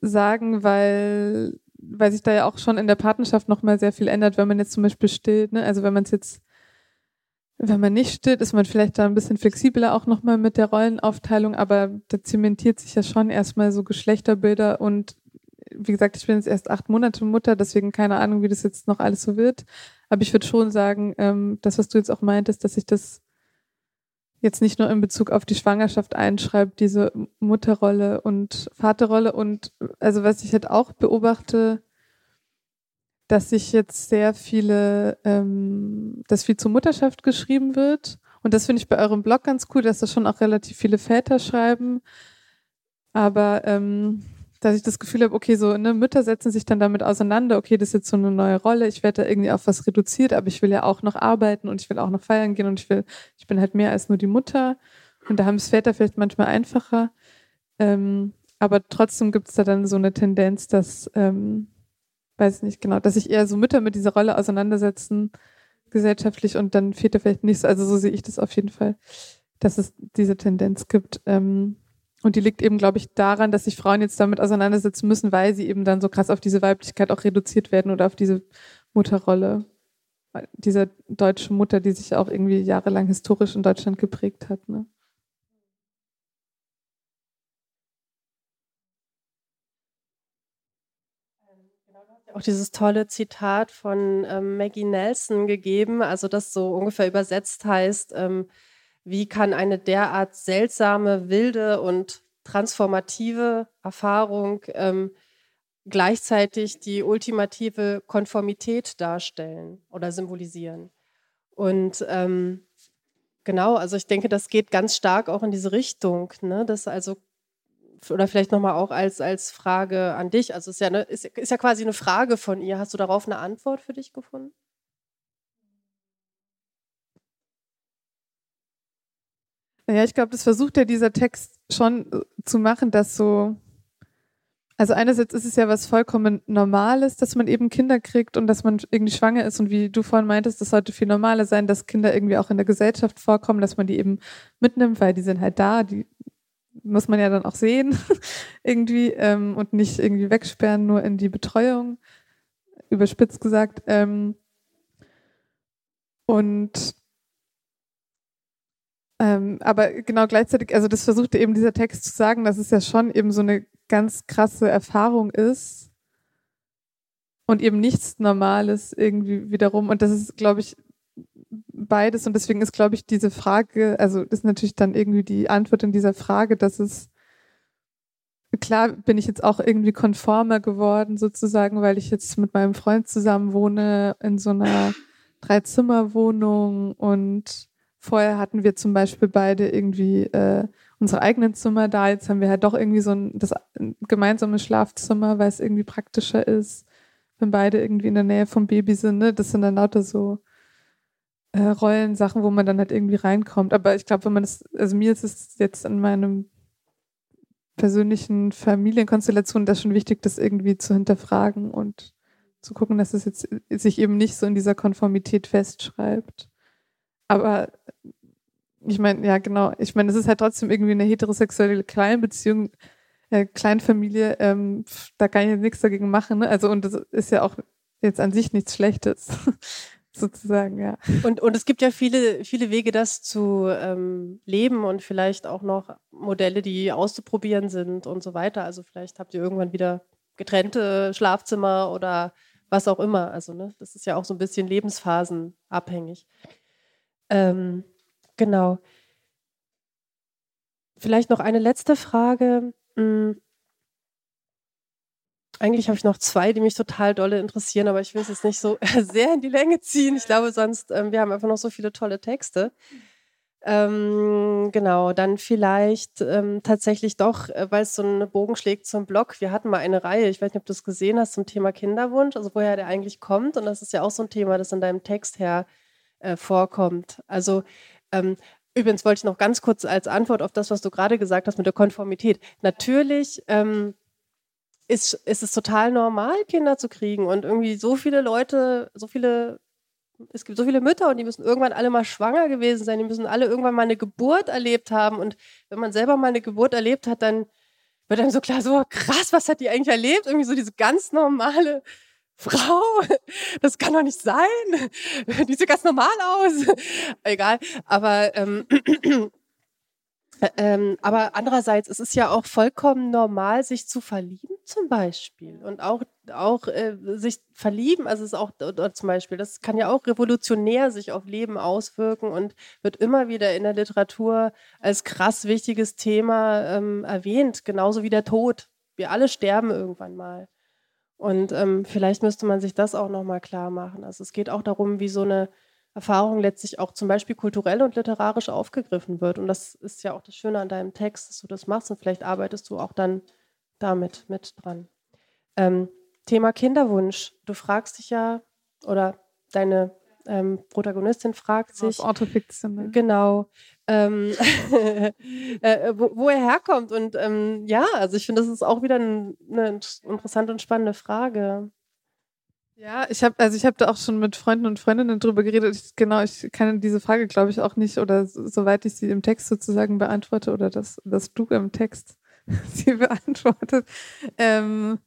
sagen, weil weil sich da ja auch schon in der Partnerschaft noch mal sehr viel ändert, wenn man jetzt zum Beispiel stillt. Ne? Also wenn man es jetzt wenn man nicht stillt, ist man vielleicht da ein bisschen flexibler auch nochmal mit der Rollenaufteilung, aber da zementiert sich ja schon erstmal so Geschlechterbilder und wie gesagt, ich bin jetzt erst acht Monate Mutter, deswegen keine Ahnung, wie das jetzt noch alles so wird. Aber ich würde schon sagen, ähm, das, was du jetzt auch meintest, dass ich das jetzt nicht nur in Bezug auf die Schwangerschaft einschreibt, diese Mutterrolle und Vaterrolle. Und also was ich halt auch beobachte, dass sich jetzt sehr viele, ähm, dass viel zur Mutterschaft geschrieben wird. Und das finde ich bei eurem Blog ganz cool, dass da schon auch relativ viele Väter schreiben. Aber ähm, dass ich das Gefühl habe, okay, so ne, Mütter setzen sich dann damit auseinander, okay, das ist jetzt so eine neue Rolle, ich werde da irgendwie auf was reduziert, aber ich will ja auch noch arbeiten und ich will auch noch feiern gehen und ich will, ich bin halt mehr als nur die Mutter. Und da haben es Väter vielleicht manchmal einfacher. Ähm, aber trotzdem gibt es da dann so eine Tendenz, dass, ähm, weiß nicht genau, dass sich eher so Mütter mit dieser Rolle auseinandersetzen, gesellschaftlich und dann Väter vielleicht nicht so. Also so sehe ich das auf jeden Fall, dass es diese Tendenz gibt. Ähm, und die liegt eben, glaube ich, daran, dass sich Frauen jetzt damit auseinandersetzen müssen, weil sie eben dann so krass auf diese Weiblichkeit auch reduziert werden oder auf diese Mutterrolle. Dieser deutsche Mutter, die sich auch irgendwie jahrelang historisch in Deutschland geprägt hat. Ne? auch dieses tolle Zitat von ähm, Maggie Nelson gegeben, also das so ungefähr übersetzt heißt, ähm, wie kann eine derart seltsame, wilde und transformative Erfahrung ähm, gleichzeitig die ultimative Konformität darstellen oder symbolisieren. Und ähm, genau, also ich denke, das geht ganz stark auch in diese Richtung, ne? dass also oder vielleicht nochmal auch als, als Frage an dich. Also es ist ja, eine, ist, ist ja quasi eine Frage von ihr. Hast du darauf eine Antwort für dich gefunden? Ja, ich glaube, das versucht ja dieser Text schon äh, zu machen, dass so, also einerseits ist es ja was vollkommen Normales, dass man eben Kinder kriegt und dass man irgendwie schwanger ist und wie du vorhin meintest, das sollte viel normaler sein, dass Kinder irgendwie auch in der Gesellschaft vorkommen, dass man die eben mitnimmt, weil die sind halt da, die muss man ja dann auch sehen irgendwie ähm, und nicht irgendwie wegsperren, nur in die Betreuung, überspitzt gesagt. Ähm, und ähm, aber genau gleichzeitig, also das versuchte eben dieser Text zu sagen, dass es ja schon eben so eine ganz krasse Erfahrung ist und eben nichts Normales irgendwie wiederum. Und das ist, glaube ich, beides. Und deswegen ist, glaube ich, diese Frage, also ist natürlich dann irgendwie die Antwort in dieser Frage, dass es klar bin ich jetzt auch irgendwie konformer geworden sozusagen, weil ich jetzt mit meinem Freund zusammen wohne in so einer Dreizimmerwohnung und Vorher hatten wir zum Beispiel beide irgendwie äh, unsere eigenen Zimmer da. Jetzt haben wir halt doch irgendwie so ein, das, ein gemeinsames Schlafzimmer, weil es irgendwie praktischer ist, wenn beide irgendwie in der Nähe vom Baby sind. Ne? Das sind dann lauter so äh, Rollensachen, wo man dann halt irgendwie reinkommt. Aber ich glaube, wenn man das, also mir ist es jetzt in meinem persönlichen Familienkonstellation das schon wichtig, das irgendwie zu hinterfragen und zu gucken, dass es jetzt sich eben nicht so in dieser Konformität festschreibt. Aber ich meine, ja, genau. Ich meine, es ist halt trotzdem irgendwie eine heterosexuelle Kleinbeziehung, äh, Kleinfamilie. Ähm, da kann ich jetzt nichts dagegen machen. Ne? Also, und das ist ja auch jetzt an sich nichts Schlechtes. sozusagen, ja. Und, und es gibt ja viele, viele Wege, das zu ähm, leben und vielleicht auch noch Modelle, die auszuprobieren sind und so weiter. Also vielleicht habt ihr irgendwann wieder getrennte Schlafzimmer oder was auch immer. Also ne, das ist ja auch so ein bisschen lebensphasenabhängig. Ähm, genau. Vielleicht noch eine letzte Frage. Hm. Eigentlich habe ich noch zwei, die mich total dolle interessieren, aber ich will es jetzt nicht so sehr in die Länge ziehen. Ich glaube, sonst, ähm, wir haben einfach noch so viele tolle Texte. Ähm, genau, dann vielleicht ähm, tatsächlich doch, äh, weil es so einen Bogen schlägt zum Blog. Wir hatten mal eine Reihe, ich weiß nicht, ob du es gesehen hast, zum Thema Kinderwunsch, also woher der eigentlich kommt. Und das ist ja auch so ein Thema, das in deinem Text her äh, vorkommt. Also ähm, übrigens wollte ich noch ganz kurz als Antwort auf das, was du gerade gesagt hast mit der Konformität. Natürlich ähm, ist, ist es total normal, Kinder zu kriegen und irgendwie so viele Leute, so viele es gibt so viele Mütter und die müssen irgendwann alle mal schwanger gewesen sein, die müssen alle irgendwann mal eine Geburt erlebt haben. Und wenn man selber mal eine Geburt erlebt hat, dann wird einem so klar, so krass, was hat die eigentlich erlebt? Irgendwie so diese ganz normale Frau, das kann doch nicht sein. Die sieht ganz normal aus. Egal. Aber, ähm, ähm, aber andererseits, es ist ja auch vollkommen normal, sich zu verlieben zum Beispiel. Und auch, auch äh, sich verlieben, also es ist auch zum Beispiel, das kann ja auch revolutionär sich auf Leben auswirken und wird immer wieder in der Literatur als krass wichtiges Thema ähm, erwähnt, genauso wie der Tod. Wir alle sterben irgendwann mal. Und ähm, vielleicht müsste man sich das auch nochmal klar machen. Also es geht auch darum, wie so eine Erfahrung letztlich auch zum Beispiel kulturell und literarisch aufgegriffen wird. Und das ist ja auch das Schöne an deinem Text, dass du das machst und vielleicht arbeitest du auch dann damit mit dran. Ähm, Thema Kinderwunsch. Du fragst dich ja, oder deine ähm, Protagonistin fragt sich. Autofiktion. Ne? Genau. Ähm, äh, wo, wo, er herkommt. Und ähm, ja, also ich finde, das ist auch wieder ein, eine interessante und spannende Frage. Ja, ich habe also ich habe da auch schon mit Freunden und Freundinnen drüber geredet. Ich, genau, ich kann diese Frage, glaube ich, auch nicht oder soweit ich sie im Text sozusagen beantworte oder dass, dass du im Text sie beantwortet. Ähm,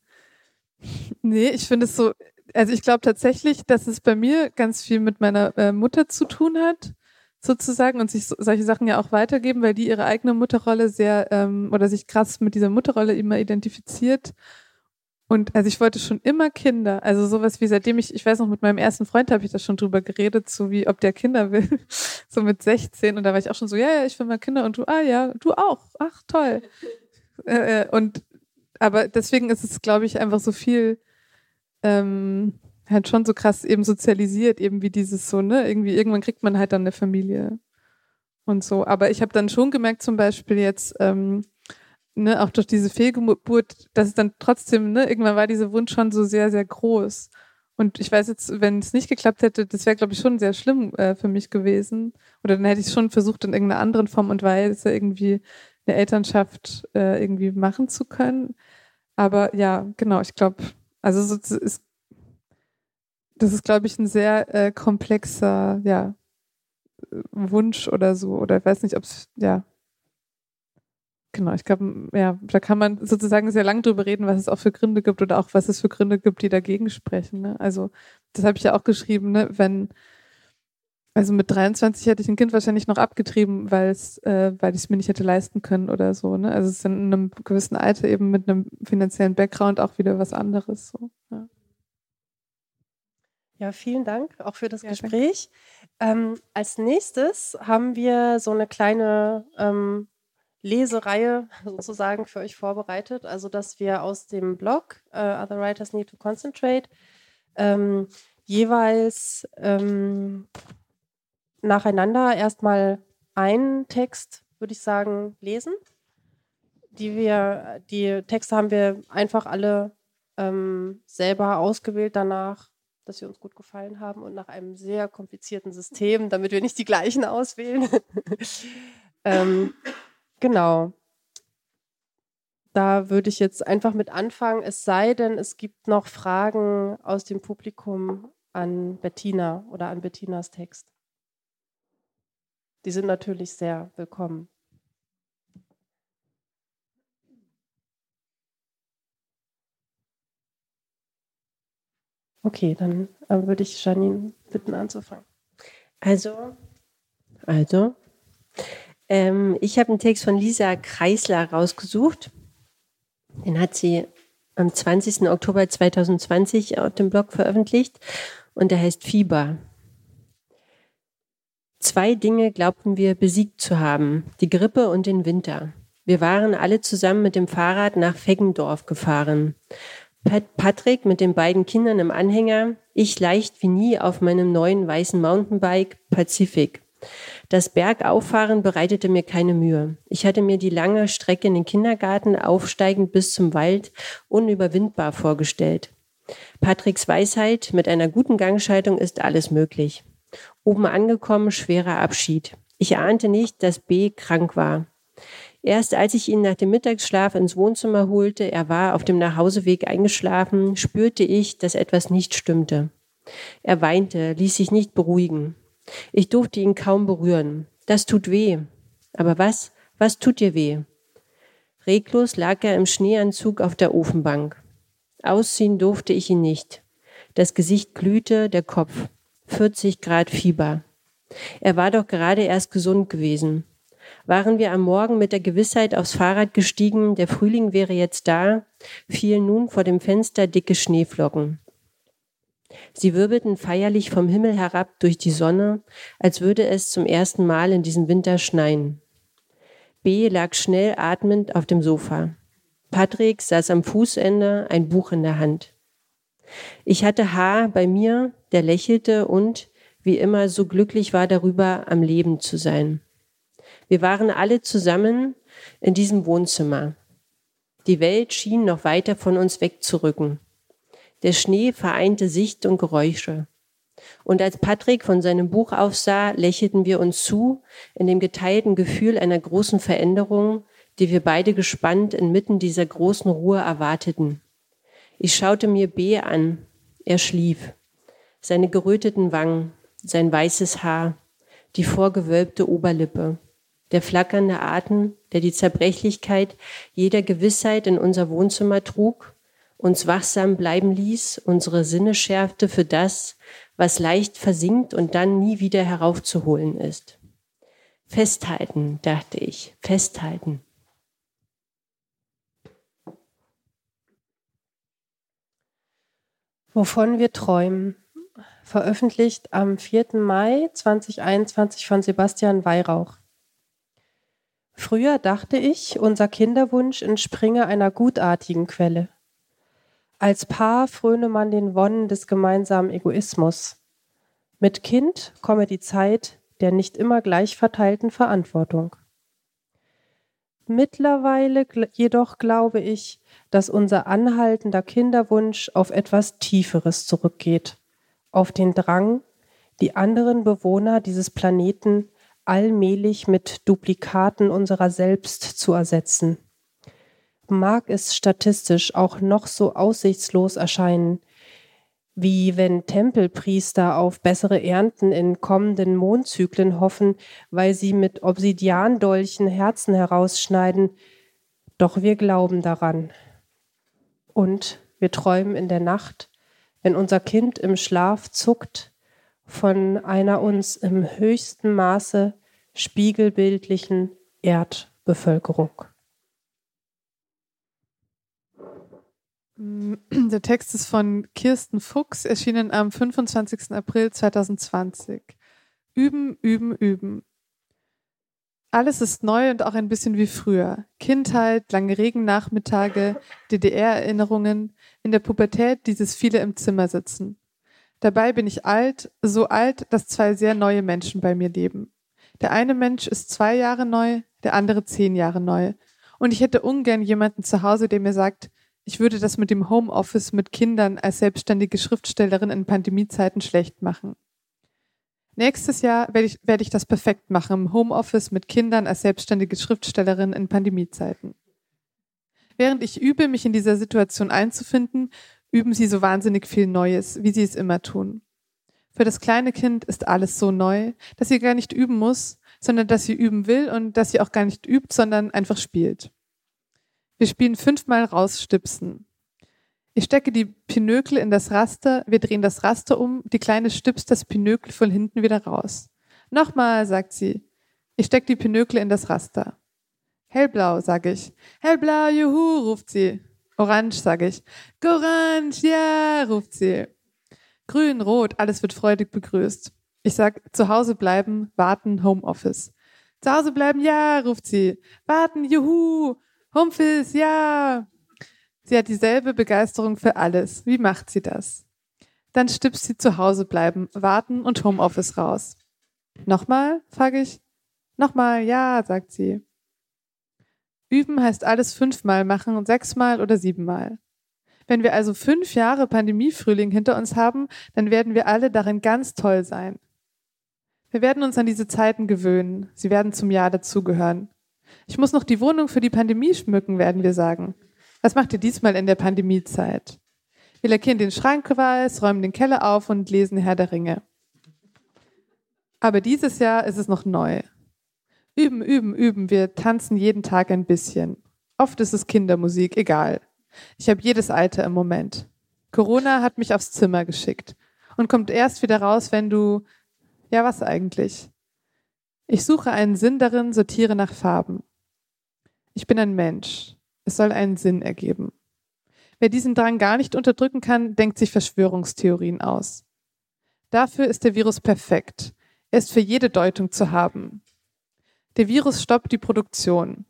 nee, ich finde es so, also ich glaube tatsächlich, dass es bei mir ganz viel mit meiner äh, Mutter zu tun hat, sozusagen, und sich so, solche Sachen ja auch weitergeben, weil die ihre eigene Mutterrolle sehr ähm, oder sich krass mit dieser Mutterrolle immer identifiziert. Und also ich wollte schon immer Kinder, also sowas wie seitdem ich, ich weiß noch, mit meinem ersten Freund habe ich da schon drüber geredet, so wie ob der Kinder will, so mit 16 und da war ich auch schon so, ja, ja, ich will mal Kinder. Und du, ah ja, du auch, ach toll. Äh, äh, und aber deswegen ist es, glaube ich, einfach so viel, ähm, halt schon so krass eben sozialisiert, eben wie dieses so, ne, irgendwie, irgendwann kriegt man halt dann eine Familie und so. Aber ich habe dann schon gemerkt, zum Beispiel jetzt, ähm, ne, auch durch diese Fehlgeburt, dass es dann trotzdem, ne, irgendwann war dieser Wunsch schon so sehr, sehr groß. Und ich weiß jetzt, wenn es nicht geklappt hätte, das wäre, glaube ich, schon sehr schlimm äh, für mich gewesen. Oder dann hätte ich schon versucht, in irgendeiner anderen Form und Weise irgendwie eine Elternschaft äh, irgendwie machen zu können. Aber ja, genau, ich glaube, also so, das ist, das ist, glaube ich, ein sehr äh, komplexer, ja, Wunsch oder so. Oder ich weiß nicht, ob es, ja, Genau, ich glaube, ja, da kann man sozusagen sehr lang drüber reden, was es auch für Gründe gibt oder auch was es für Gründe gibt, die dagegen sprechen. Ne? Also, das habe ich ja auch geschrieben, ne? wenn, also mit 23 hätte ich ein Kind wahrscheinlich noch abgetrieben, äh, weil ich es mir nicht hätte leisten können oder so. Ne? Also es ist in einem gewissen Alter eben mit einem finanziellen Background auch wieder was anderes. So, ja. Ja, vielen Dank auch für das ja, Gespräch. Ähm, als nächstes haben wir so eine kleine ähm, Lesereihe sozusagen für euch vorbereitet. Also, dass wir aus dem Blog uh, Other Writers Need to Concentrate ähm, jeweils ähm, nacheinander erstmal einen Text, würde ich sagen, lesen. Die wir, die Texte haben wir einfach alle ähm, selber ausgewählt danach, dass sie uns gut gefallen haben und nach einem sehr komplizierten System, damit wir nicht die gleichen auswählen. ähm, Genau. Da würde ich jetzt einfach mit anfangen, es sei denn, es gibt noch Fragen aus dem Publikum an Bettina oder an Bettinas Text. Die sind natürlich sehr willkommen. Okay, dann äh, würde ich Janine bitten anzufangen. Also, also, ähm, ich habe einen Text von Lisa Kreisler rausgesucht. Den hat sie am 20. Oktober 2020 auf dem Blog veröffentlicht und der heißt Fieber. Zwei Dinge glaubten wir besiegt zu haben, die Grippe und den Winter. Wir waren alle zusammen mit dem Fahrrad nach Feggendorf gefahren. Pat Patrick mit den beiden Kindern im Anhänger, ich leicht wie nie auf meinem neuen weißen Mountainbike Pacific. Das Bergauffahren bereitete mir keine Mühe. Ich hatte mir die lange Strecke in den Kindergarten aufsteigend bis zum Wald unüberwindbar vorgestellt. Patricks Weisheit, mit einer guten Gangschaltung ist alles möglich. Oben angekommen, schwerer Abschied. Ich ahnte nicht, dass B krank war. Erst als ich ihn nach dem Mittagsschlaf ins Wohnzimmer holte, er war auf dem Nachhauseweg eingeschlafen, spürte ich, dass etwas nicht stimmte. Er weinte, ließ sich nicht beruhigen. Ich durfte ihn kaum berühren. Das tut weh. Aber was? Was tut dir weh? Reglos lag er im Schneeanzug auf der Ofenbank. Ausziehen durfte ich ihn nicht. Das Gesicht glühte, der Kopf. 40 Grad Fieber. Er war doch gerade erst gesund gewesen. Waren wir am Morgen mit der Gewissheit aufs Fahrrad gestiegen, der Frühling wäre jetzt da, fielen nun vor dem Fenster dicke Schneeflocken. Sie wirbelten feierlich vom Himmel herab durch die Sonne, als würde es zum ersten Mal in diesem Winter schneien. B lag schnell atmend auf dem Sofa. Patrick saß am Fußende, ein Buch in der Hand. Ich hatte H bei mir, der lächelte und, wie immer, so glücklich war darüber, am Leben zu sein. Wir waren alle zusammen in diesem Wohnzimmer. Die Welt schien noch weiter von uns wegzurücken. Der Schnee vereinte Sicht und Geräusche. Und als Patrick von seinem Buch aufsah, lächelten wir uns zu, in dem geteilten Gefühl einer großen Veränderung, die wir beide gespannt inmitten dieser großen Ruhe erwarteten. Ich schaute mir B an. Er schlief. Seine geröteten Wangen, sein weißes Haar, die vorgewölbte Oberlippe, der flackernde Atem, der die Zerbrechlichkeit jeder Gewissheit in unser Wohnzimmer trug, uns wachsam bleiben ließ, unsere Sinne schärfte für das, was leicht versinkt und dann nie wieder heraufzuholen ist. Festhalten, dachte ich, festhalten. Wovon wir träumen. Veröffentlicht am 4. Mai 2021 von Sebastian Weihrauch. Früher dachte ich, unser Kinderwunsch entspringe einer gutartigen Quelle. Als Paar fröne man den Wonnen des gemeinsamen Egoismus. Mit Kind komme die Zeit der nicht immer gleich verteilten Verantwortung. Mittlerweile jedoch glaube ich, dass unser anhaltender Kinderwunsch auf etwas Tieferes zurückgeht, auf den Drang, die anderen Bewohner dieses Planeten allmählich mit Duplikaten unserer selbst zu ersetzen. Mag es statistisch auch noch so aussichtslos erscheinen, wie wenn Tempelpriester auf bessere Ernten in kommenden Mondzyklen hoffen, weil sie mit Obsidiandolchen Herzen herausschneiden, doch wir glauben daran. Und wir träumen in der Nacht, wenn unser Kind im Schlaf zuckt, von einer uns im höchsten Maße spiegelbildlichen Erdbevölkerung. Der Text ist von Kirsten Fuchs, erschienen am 25. April 2020. Üben, üben, üben. Alles ist neu und auch ein bisschen wie früher. Kindheit, lange Regennachmittage, DDR-Erinnerungen, in der Pubertät dieses viele im Zimmer sitzen. Dabei bin ich alt, so alt, dass zwei sehr neue Menschen bei mir leben. Der eine Mensch ist zwei Jahre neu, der andere zehn Jahre neu. Und ich hätte ungern jemanden zu Hause, der mir sagt, ich würde das mit dem Homeoffice mit Kindern als selbstständige Schriftstellerin in Pandemiezeiten schlecht machen. Nächstes Jahr werde ich, werde ich das perfekt machen im Homeoffice mit Kindern als selbstständige Schriftstellerin in Pandemiezeiten. Während ich übe, mich in dieser Situation einzufinden, üben sie so wahnsinnig viel Neues, wie sie es immer tun. Für das kleine Kind ist alles so neu, dass sie gar nicht üben muss, sondern dass sie üben will und dass sie auch gar nicht übt, sondern einfach spielt. Wir spielen fünfmal rausstipsen. Ich stecke die Pinökel in das Raster, wir drehen das Raster um, die Kleine stipst das Pinökel von hinten wieder raus. Nochmal, sagt sie. Ich stecke die Pinökel in das Raster. Hellblau, sage ich. Hellblau, juhu, ruft sie. Orange, sage ich. Orange, ja, ruft sie. Grün, rot, alles wird freudig begrüßt. Ich sag, zu Hause bleiben, warten, Homeoffice. Zu Hause bleiben, ja, ruft sie. Warten, juhu. Humpfis, ja! Sie hat dieselbe Begeisterung für alles. Wie macht sie das? Dann stipst sie zu Hause bleiben, warten und Homeoffice raus. Nochmal? frage ich. Nochmal, ja, sagt sie. Üben heißt alles fünfmal machen, sechsmal oder siebenmal. Wenn wir also fünf Jahre Pandemiefrühling hinter uns haben, dann werden wir alle darin ganz toll sein. Wir werden uns an diese Zeiten gewöhnen. Sie werden zum Jahr dazugehören. Ich muss noch die Wohnung für die Pandemie schmücken, werden wir sagen. Was macht ihr diesmal in der Pandemiezeit? Wir lackieren den Schrank weiß, räumen den Keller auf und lesen Herr der Ringe. Aber dieses Jahr ist es noch neu. Üben, üben, üben. Wir tanzen jeden Tag ein bisschen. Oft ist es Kindermusik, egal. Ich habe jedes Alter im Moment. Corona hat mich aufs Zimmer geschickt und kommt erst wieder raus, wenn du, ja was eigentlich? Ich suche einen Sinn darin, sortiere nach Farben. Ich bin ein Mensch. Es soll einen Sinn ergeben. Wer diesen Drang gar nicht unterdrücken kann, denkt sich Verschwörungstheorien aus. Dafür ist der Virus perfekt. Er ist für jede Deutung zu haben. Der Virus stoppt die Produktion.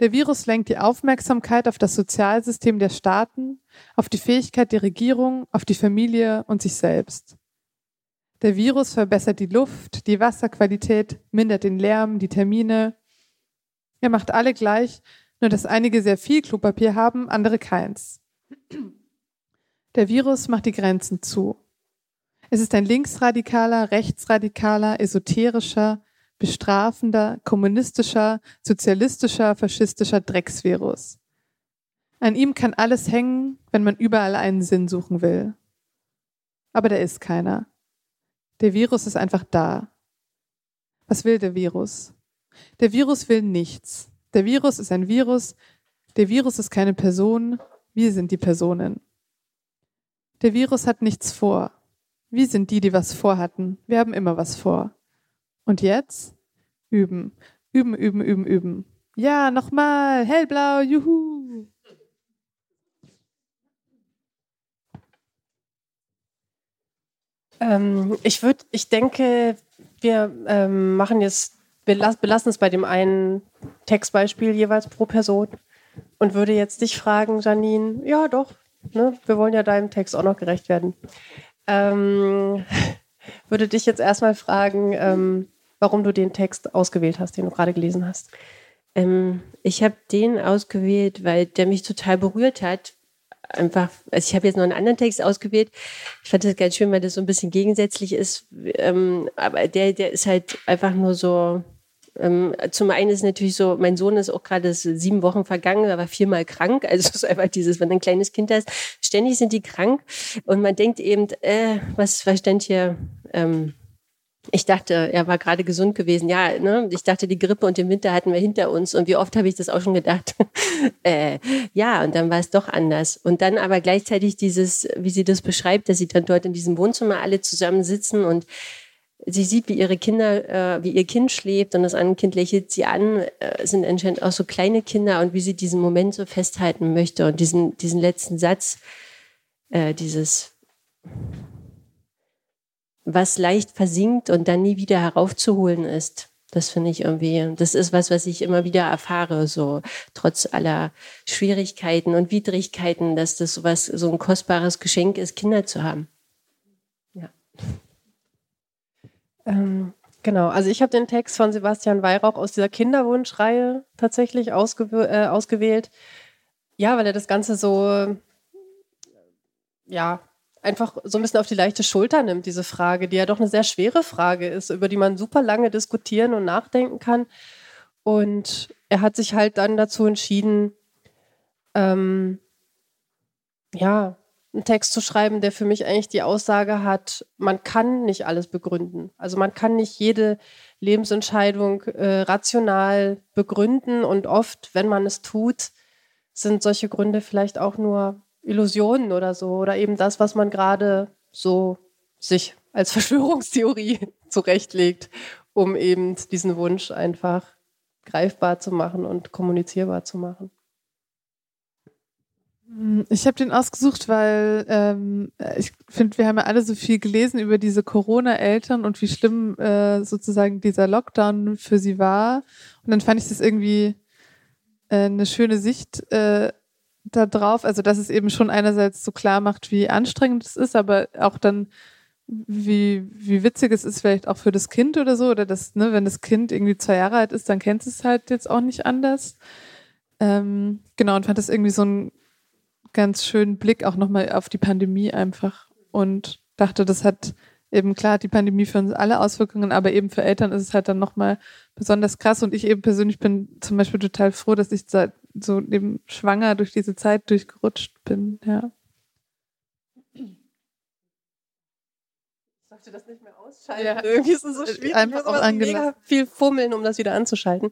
Der Virus lenkt die Aufmerksamkeit auf das Sozialsystem der Staaten, auf die Fähigkeit der Regierung, auf die Familie und sich selbst. Der Virus verbessert die Luft, die Wasserqualität, mindert den Lärm, die Termine. Er macht alle gleich, nur dass einige sehr viel Klopapier haben, andere keins. Der Virus macht die Grenzen zu. Es ist ein linksradikaler, rechtsradikaler, esoterischer, bestrafender, kommunistischer, sozialistischer, faschistischer Drecksvirus. An ihm kann alles hängen, wenn man überall einen Sinn suchen will. aber der ist keiner. Der Virus ist einfach da. Was will der Virus? Der Virus will nichts. Der Virus ist ein Virus. Der Virus ist keine Person. Wir sind die Personen. Der Virus hat nichts vor. Wir sind die, die was vorhatten. Wir haben immer was vor. Und jetzt? Üben. Üben, üben, üben, üben. Ja, nochmal. Hellblau, juhu. Ähm, ich würde, ich denke, wir ähm, machen jetzt, belassen, es bei dem einen Textbeispiel jeweils pro Person und würde jetzt dich fragen, Janine, ja doch, ne, wir wollen ja deinem Text auch noch gerecht werden. Ähm, würde dich jetzt erstmal fragen, ähm, warum du den Text ausgewählt hast, den du gerade gelesen hast. Ähm, ich habe den ausgewählt, weil der mich total berührt hat. Einfach, also ich habe jetzt noch einen anderen Text ausgewählt. Ich fand das ganz schön, weil das so ein bisschen gegensätzlich ist. Ähm, aber der, der ist halt einfach nur so. Ähm, zum einen ist natürlich so, mein Sohn ist auch gerade sieben Wochen vergangen, er war viermal krank. Also es ist einfach dieses, wenn du ein kleines Kind hast, ständig sind die krank und man denkt eben, äh, was, was stand hier? Ähm, ich dachte, er war gerade gesund gewesen. Ja, ne? ich dachte, die Grippe und den Winter hatten wir hinter uns. Und wie oft habe ich das auch schon gedacht? äh, ja, und dann war es doch anders. Und dann aber gleichzeitig dieses, wie sie das beschreibt, dass sie dann dort in diesem Wohnzimmer alle zusammen sitzen und sie sieht, wie ihre Kinder, äh, wie ihr Kind schläft und das andere Kind lächelt sie an, äh, sind anscheinend auch so kleine Kinder und wie sie diesen Moment so festhalten möchte und diesen, diesen letzten Satz, äh, dieses was leicht versinkt und dann nie wieder heraufzuholen ist. Das finde ich irgendwie, das ist was, was ich immer wieder erfahre, so trotz aller Schwierigkeiten und Widrigkeiten, dass das so so ein kostbares Geschenk ist, Kinder zu haben. Ja. Ähm, genau, also ich habe den Text von Sebastian Weihrauch aus dieser Kinderwunschreihe tatsächlich ausgew äh, ausgewählt. Ja, weil er das Ganze so, ja, einfach so ein bisschen auf die leichte Schulter nimmt, diese Frage, die ja doch eine sehr schwere Frage ist, über die man super lange diskutieren und nachdenken kann. Und er hat sich halt dann dazu entschieden, ähm, ja, einen Text zu schreiben, der für mich eigentlich die Aussage hat, man kann nicht alles begründen. Also man kann nicht jede Lebensentscheidung äh, rational begründen und oft, wenn man es tut, sind solche Gründe vielleicht auch nur Illusionen oder so oder eben das, was man gerade so sich als Verschwörungstheorie zurechtlegt, um eben diesen Wunsch einfach greifbar zu machen und kommunizierbar zu machen. Ich habe den ausgesucht, weil ähm, ich finde, wir haben ja alle so viel gelesen über diese Corona-Eltern und wie schlimm äh, sozusagen dieser Lockdown für sie war. Und dann fand ich das irgendwie äh, eine schöne Sicht äh, da drauf, also dass es eben schon einerseits so klar macht, wie anstrengend es ist, aber auch dann, wie, wie witzig es ist, vielleicht auch für das Kind oder so, oder das, ne, wenn das Kind irgendwie zwei Jahre alt ist, dann kennt es halt jetzt auch nicht anders. Ähm, genau, und fand das irgendwie so einen ganz schönen Blick auch nochmal auf die Pandemie einfach und dachte, das hat eben klar die Pandemie für uns alle Auswirkungen, aber eben für Eltern ist es halt dann nochmal besonders krass. Und ich eben persönlich bin zum Beispiel total froh, dass ich seit so eben schwanger durch diese Zeit durchgerutscht bin, ja. Ich sollte das nicht mehr ausschalten. Ja. Irgendwie ist es so schwierig. Einfach auch mega viel fummeln, um das wieder anzuschalten.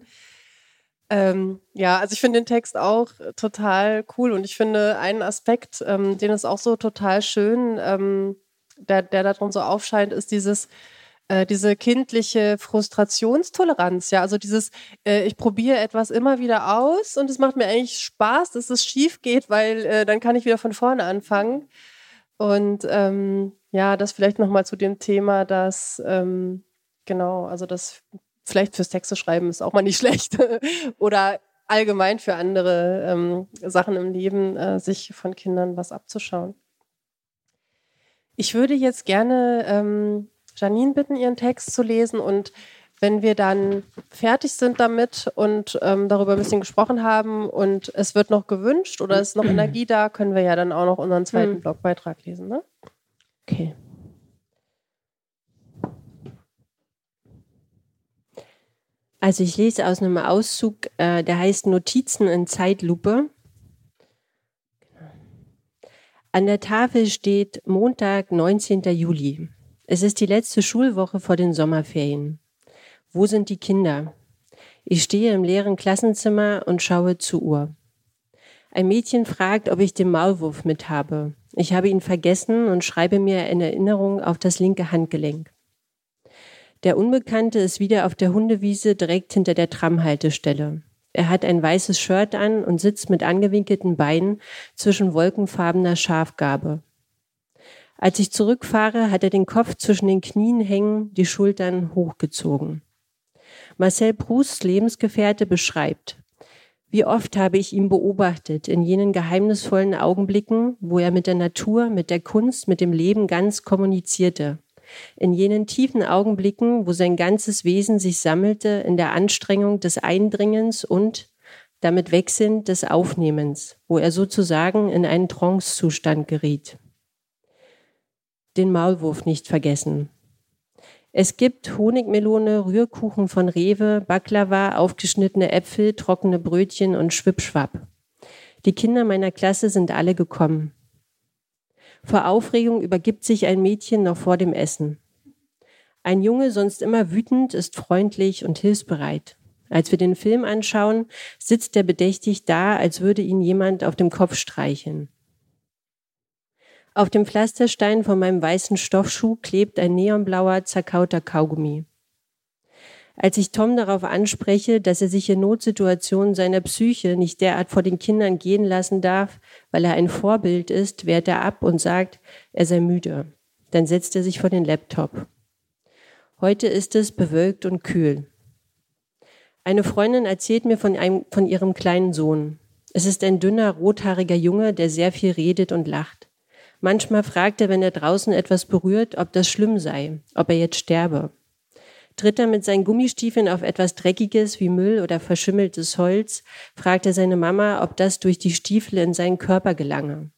Ähm, ja, also ich finde den Text auch total cool und ich finde einen Aspekt, ähm, den ist auch so total schön, ähm, der, der darin so aufscheint, ist dieses, äh, diese kindliche Frustrationstoleranz, ja, also dieses, äh, ich probiere etwas immer wieder aus und es macht mir eigentlich Spaß, dass es schief geht, weil äh, dann kann ich wieder von vorne anfangen. Und ähm, ja, das vielleicht nochmal zu dem Thema, dass ähm, genau, also das vielleicht fürs Texte schreiben ist auch mal nicht schlecht oder allgemein für andere ähm, Sachen im Leben, äh, sich von Kindern was abzuschauen. Ich würde jetzt gerne ähm, Janine bitten, ihren Text zu lesen und wenn wir dann fertig sind damit und ähm, darüber ein bisschen gesprochen haben und es wird noch gewünscht oder ist noch Energie da, können wir ja dann auch noch unseren zweiten hm. Blogbeitrag lesen. Ne? Okay. Also ich lese aus einem Auszug, äh, der heißt Notizen in Zeitlupe. An der Tafel steht Montag, 19. Juli. Es ist die letzte Schulwoche vor den Sommerferien. Wo sind die Kinder? Ich stehe im leeren Klassenzimmer und schaue zur Uhr. Ein Mädchen fragt, ob ich den Maulwurf mit habe. Ich habe ihn vergessen und schreibe mir in Erinnerung auf das linke Handgelenk. Der Unbekannte ist wieder auf der Hundewiese direkt hinter der Tramhaltestelle. Er hat ein weißes Shirt an und sitzt mit angewinkelten Beinen zwischen wolkenfarbener Schafgabe. Als ich zurückfahre, hat er den Kopf zwischen den Knien hängen, die Schultern hochgezogen. Marcel Prousts Lebensgefährte beschreibt, wie oft habe ich ihn beobachtet in jenen geheimnisvollen Augenblicken, wo er mit der Natur, mit der Kunst, mit dem Leben ganz kommunizierte. In jenen tiefen Augenblicken, wo sein ganzes Wesen sich sammelte in der Anstrengung des Eindringens und damit Wechseln des Aufnehmens, wo er sozusagen in einen Trancezustand geriet. Den Maulwurf nicht vergessen, es gibt Honigmelone, Rührkuchen von Rewe, Baklava, aufgeschnittene Äpfel, trockene Brötchen und Schwippschwapp. Die Kinder meiner Klasse sind alle gekommen. Vor Aufregung übergibt sich ein Mädchen noch vor dem Essen. Ein Junge, sonst immer wütend, ist freundlich und hilfsbereit. Als wir den Film anschauen, sitzt er bedächtig da, als würde ihn jemand auf dem Kopf streicheln. Auf dem Pflasterstein von meinem weißen Stoffschuh klebt ein neonblauer, zerkauter Kaugummi. Als ich Tom darauf anspreche, dass er sich in Notsituationen seiner Psyche nicht derart vor den Kindern gehen lassen darf, weil er ein Vorbild ist, wehrt er ab und sagt, er sei müde. Dann setzt er sich vor den Laptop. Heute ist es bewölkt und kühl. Eine Freundin erzählt mir von, einem, von ihrem kleinen Sohn. Es ist ein dünner, rothaariger Junge, der sehr viel redet und lacht. Manchmal fragt er, wenn er draußen etwas berührt, ob das schlimm sei, ob er jetzt sterbe. Tritt er mit seinen Gummistiefeln auf etwas Dreckiges wie Müll oder verschimmeltes Holz, fragt er seine Mama, ob das durch die Stiefel in seinen Körper gelange.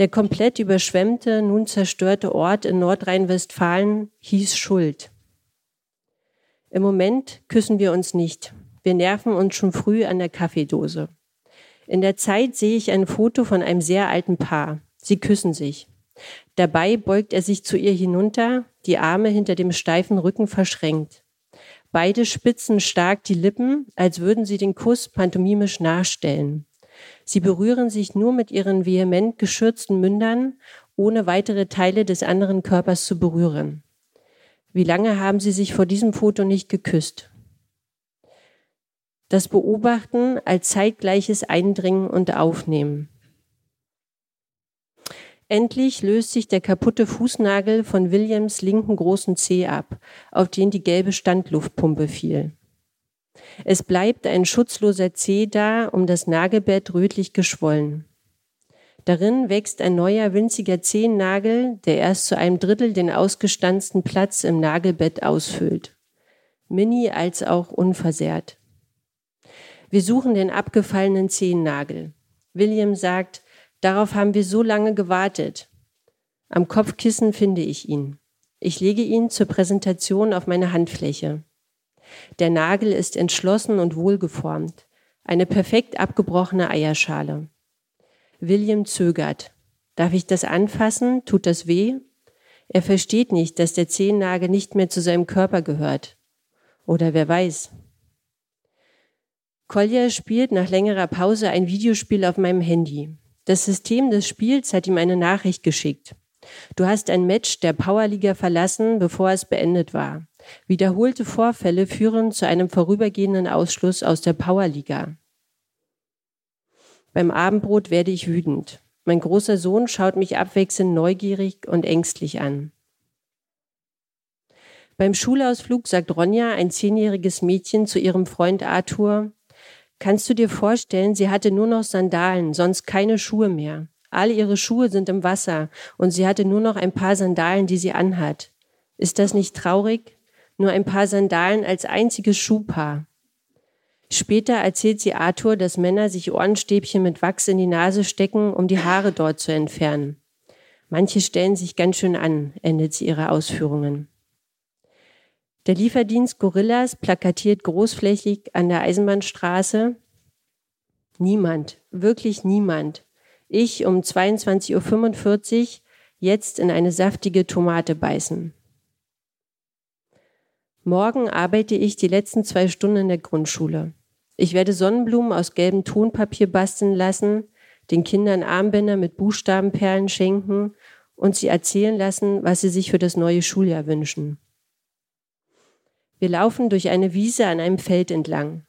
Der komplett überschwemmte, nun zerstörte Ort in Nordrhein-Westfalen hieß Schuld. Im Moment küssen wir uns nicht. Wir nerven uns schon früh an der Kaffeedose. In der Zeit sehe ich ein Foto von einem sehr alten Paar. Sie küssen sich. Dabei beugt er sich zu ihr hinunter, die Arme hinter dem steifen Rücken verschränkt. Beide spitzen stark die Lippen, als würden sie den Kuss pantomimisch nachstellen. Sie berühren sich nur mit ihren vehement geschürzten Mündern, ohne weitere Teile des anderen Körpers zu berühren. Wie lange haben sie sich vor diesem Foto nicht geküsst? das Beobachten als zeitgleiches Eindringen und Aufnehmen. Endlich löst sich der kaputte Fußnagel von Williams linken großen Zeh ab, auf den die gelbe Standluftpumpe fiel. Es bleibt ein schutzloser Zeh da, um das Nagelbett rötlich geschwollen. Darin wächst ein neuer winziger Zehennagel, der erst zu einem Drittel den ausgestanzten Platz im Nagelbett ausfüllt. Mini als auch unversehrt. Wir suchen den abgefallenen Zehennagel. William sagt, darauf haben wir so lange gewartet. Am Kopfkissen finde ich ihn. Ich lege ihn zur Präsentation auf meine Handfläche. Der Nagel ist entschlossen und wohlgeformt. Eine perfekt abgebrochene Eierschale. William zögert. Darf ich das anfassen? Tut das weh? Er versteht nicht, dass der Zehennagel nicht mehr zu seinem Körper gehört. Oder wer weiß. Kolja spielt nach längerer Pause ein Videospiel auf meinem Handy. Das System des Spiels hat ihm eine Nachricht geschickt. Du hast ein Match der Powerliga verlassen, bevor es beendet war. Wiederholte Vorfälle führen zu einem vorübergehenden Ausschluss aus der Powerliga. Beim Abendbrot werde ich wütend. Mein großer Sohn schaut mich abwechselnd neugierig und ängstlich an. Beim Schulausflug sagt Ronja, ein zehnjähriges Mädchen, zu ihrem Freund Arthur, Kannst du dir vorstellen, sie hatte nur noch Sandalen, sonst keine Schuhe mehr. All ihre Schuhe sind im Wasser und sie hatte nur noch ein paar Sandalen, die sie anhat. Ist das nicht traurig? Nur ein paar Sandalen als einziges Schuhpaar. Später erzählt sie Arthur, dass Männer sich Ohrenstäbchen mit Wachs in die Nase stecken, um die Haare dort zu entfernen. Manche stellen sich ganz schön an, endet sie ihre Ausführungen. Der Lieferdienst Gorillas plakatiert großflächig an der Eisenbahnstraße. Niemand, wirklich niemand, Ich um 22.45 Uhr jetzt in eine saftige Tomate beißen. Morgen arbeite ich die letzten zwei Stunden in der Grundschule. Ich werde Sonnenblumen aus gelbem Tonpapier basteln lassen, den Kindern Armbänder mit Buchstabenperlen schenken und sie erzählen lassen, was sie sich für das neue Schuljahr wünschen. Wir laufen durch eine Wiese an einem Feld entlang.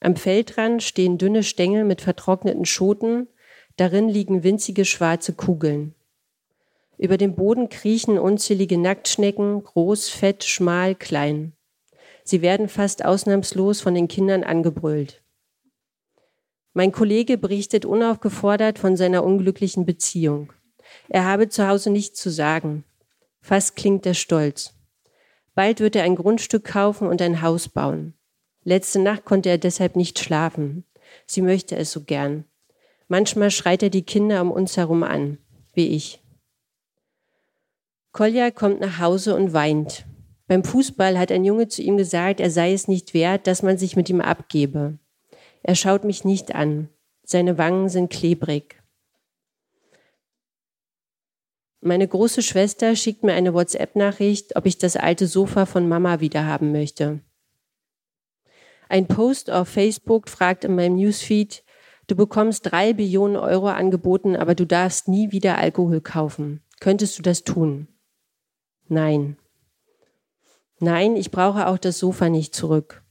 Am Feldrand stehen dünne Stängel mit vertrockneten Schoten, darin liegen winzige schwarze Kugeln. Über dem Boden kriechen unzählige Nacktschnecken, groß, fett, schmal, klein. Sie werden fast ausnahmslos von den Kindern angebrüllt. Mein Kollege berichtet unaufgefordert von seiner unglücklichen Beziehung. Er habe zu Hause nichts zu sagen. Fast klingt er stolz. Bald wird er ein Grundstück kaufen und ein Haus bauen. Letzte Nacht konnte er deshalb nicht schlafen. Sie möchte es so gern. Manchmal schreit er die Kinder um uns herum an, wie ich. Kolja kommt nach Hause und weint. Beim Fußball hat ein Junge zu ihm gesagt, er sei es nicht wert, dass man sich mit ihm abgebe. Er schaut mich nicht an. Seine Wangen sind klebrig. Meine große Schwester schickt mir eine WhatsApp-Nachricht, ob ich das alte Sofa von Mama wieder haben möchte. Ein Post auf Facebook fragt in meinem Newsfeed, du bekommst drei Billionen Euro angeboten, aber du darfst nie wieder Alkohol kaufen. Könntest du das tun? Nein. Nein, ich brauche auch das Sofa nicht zurück.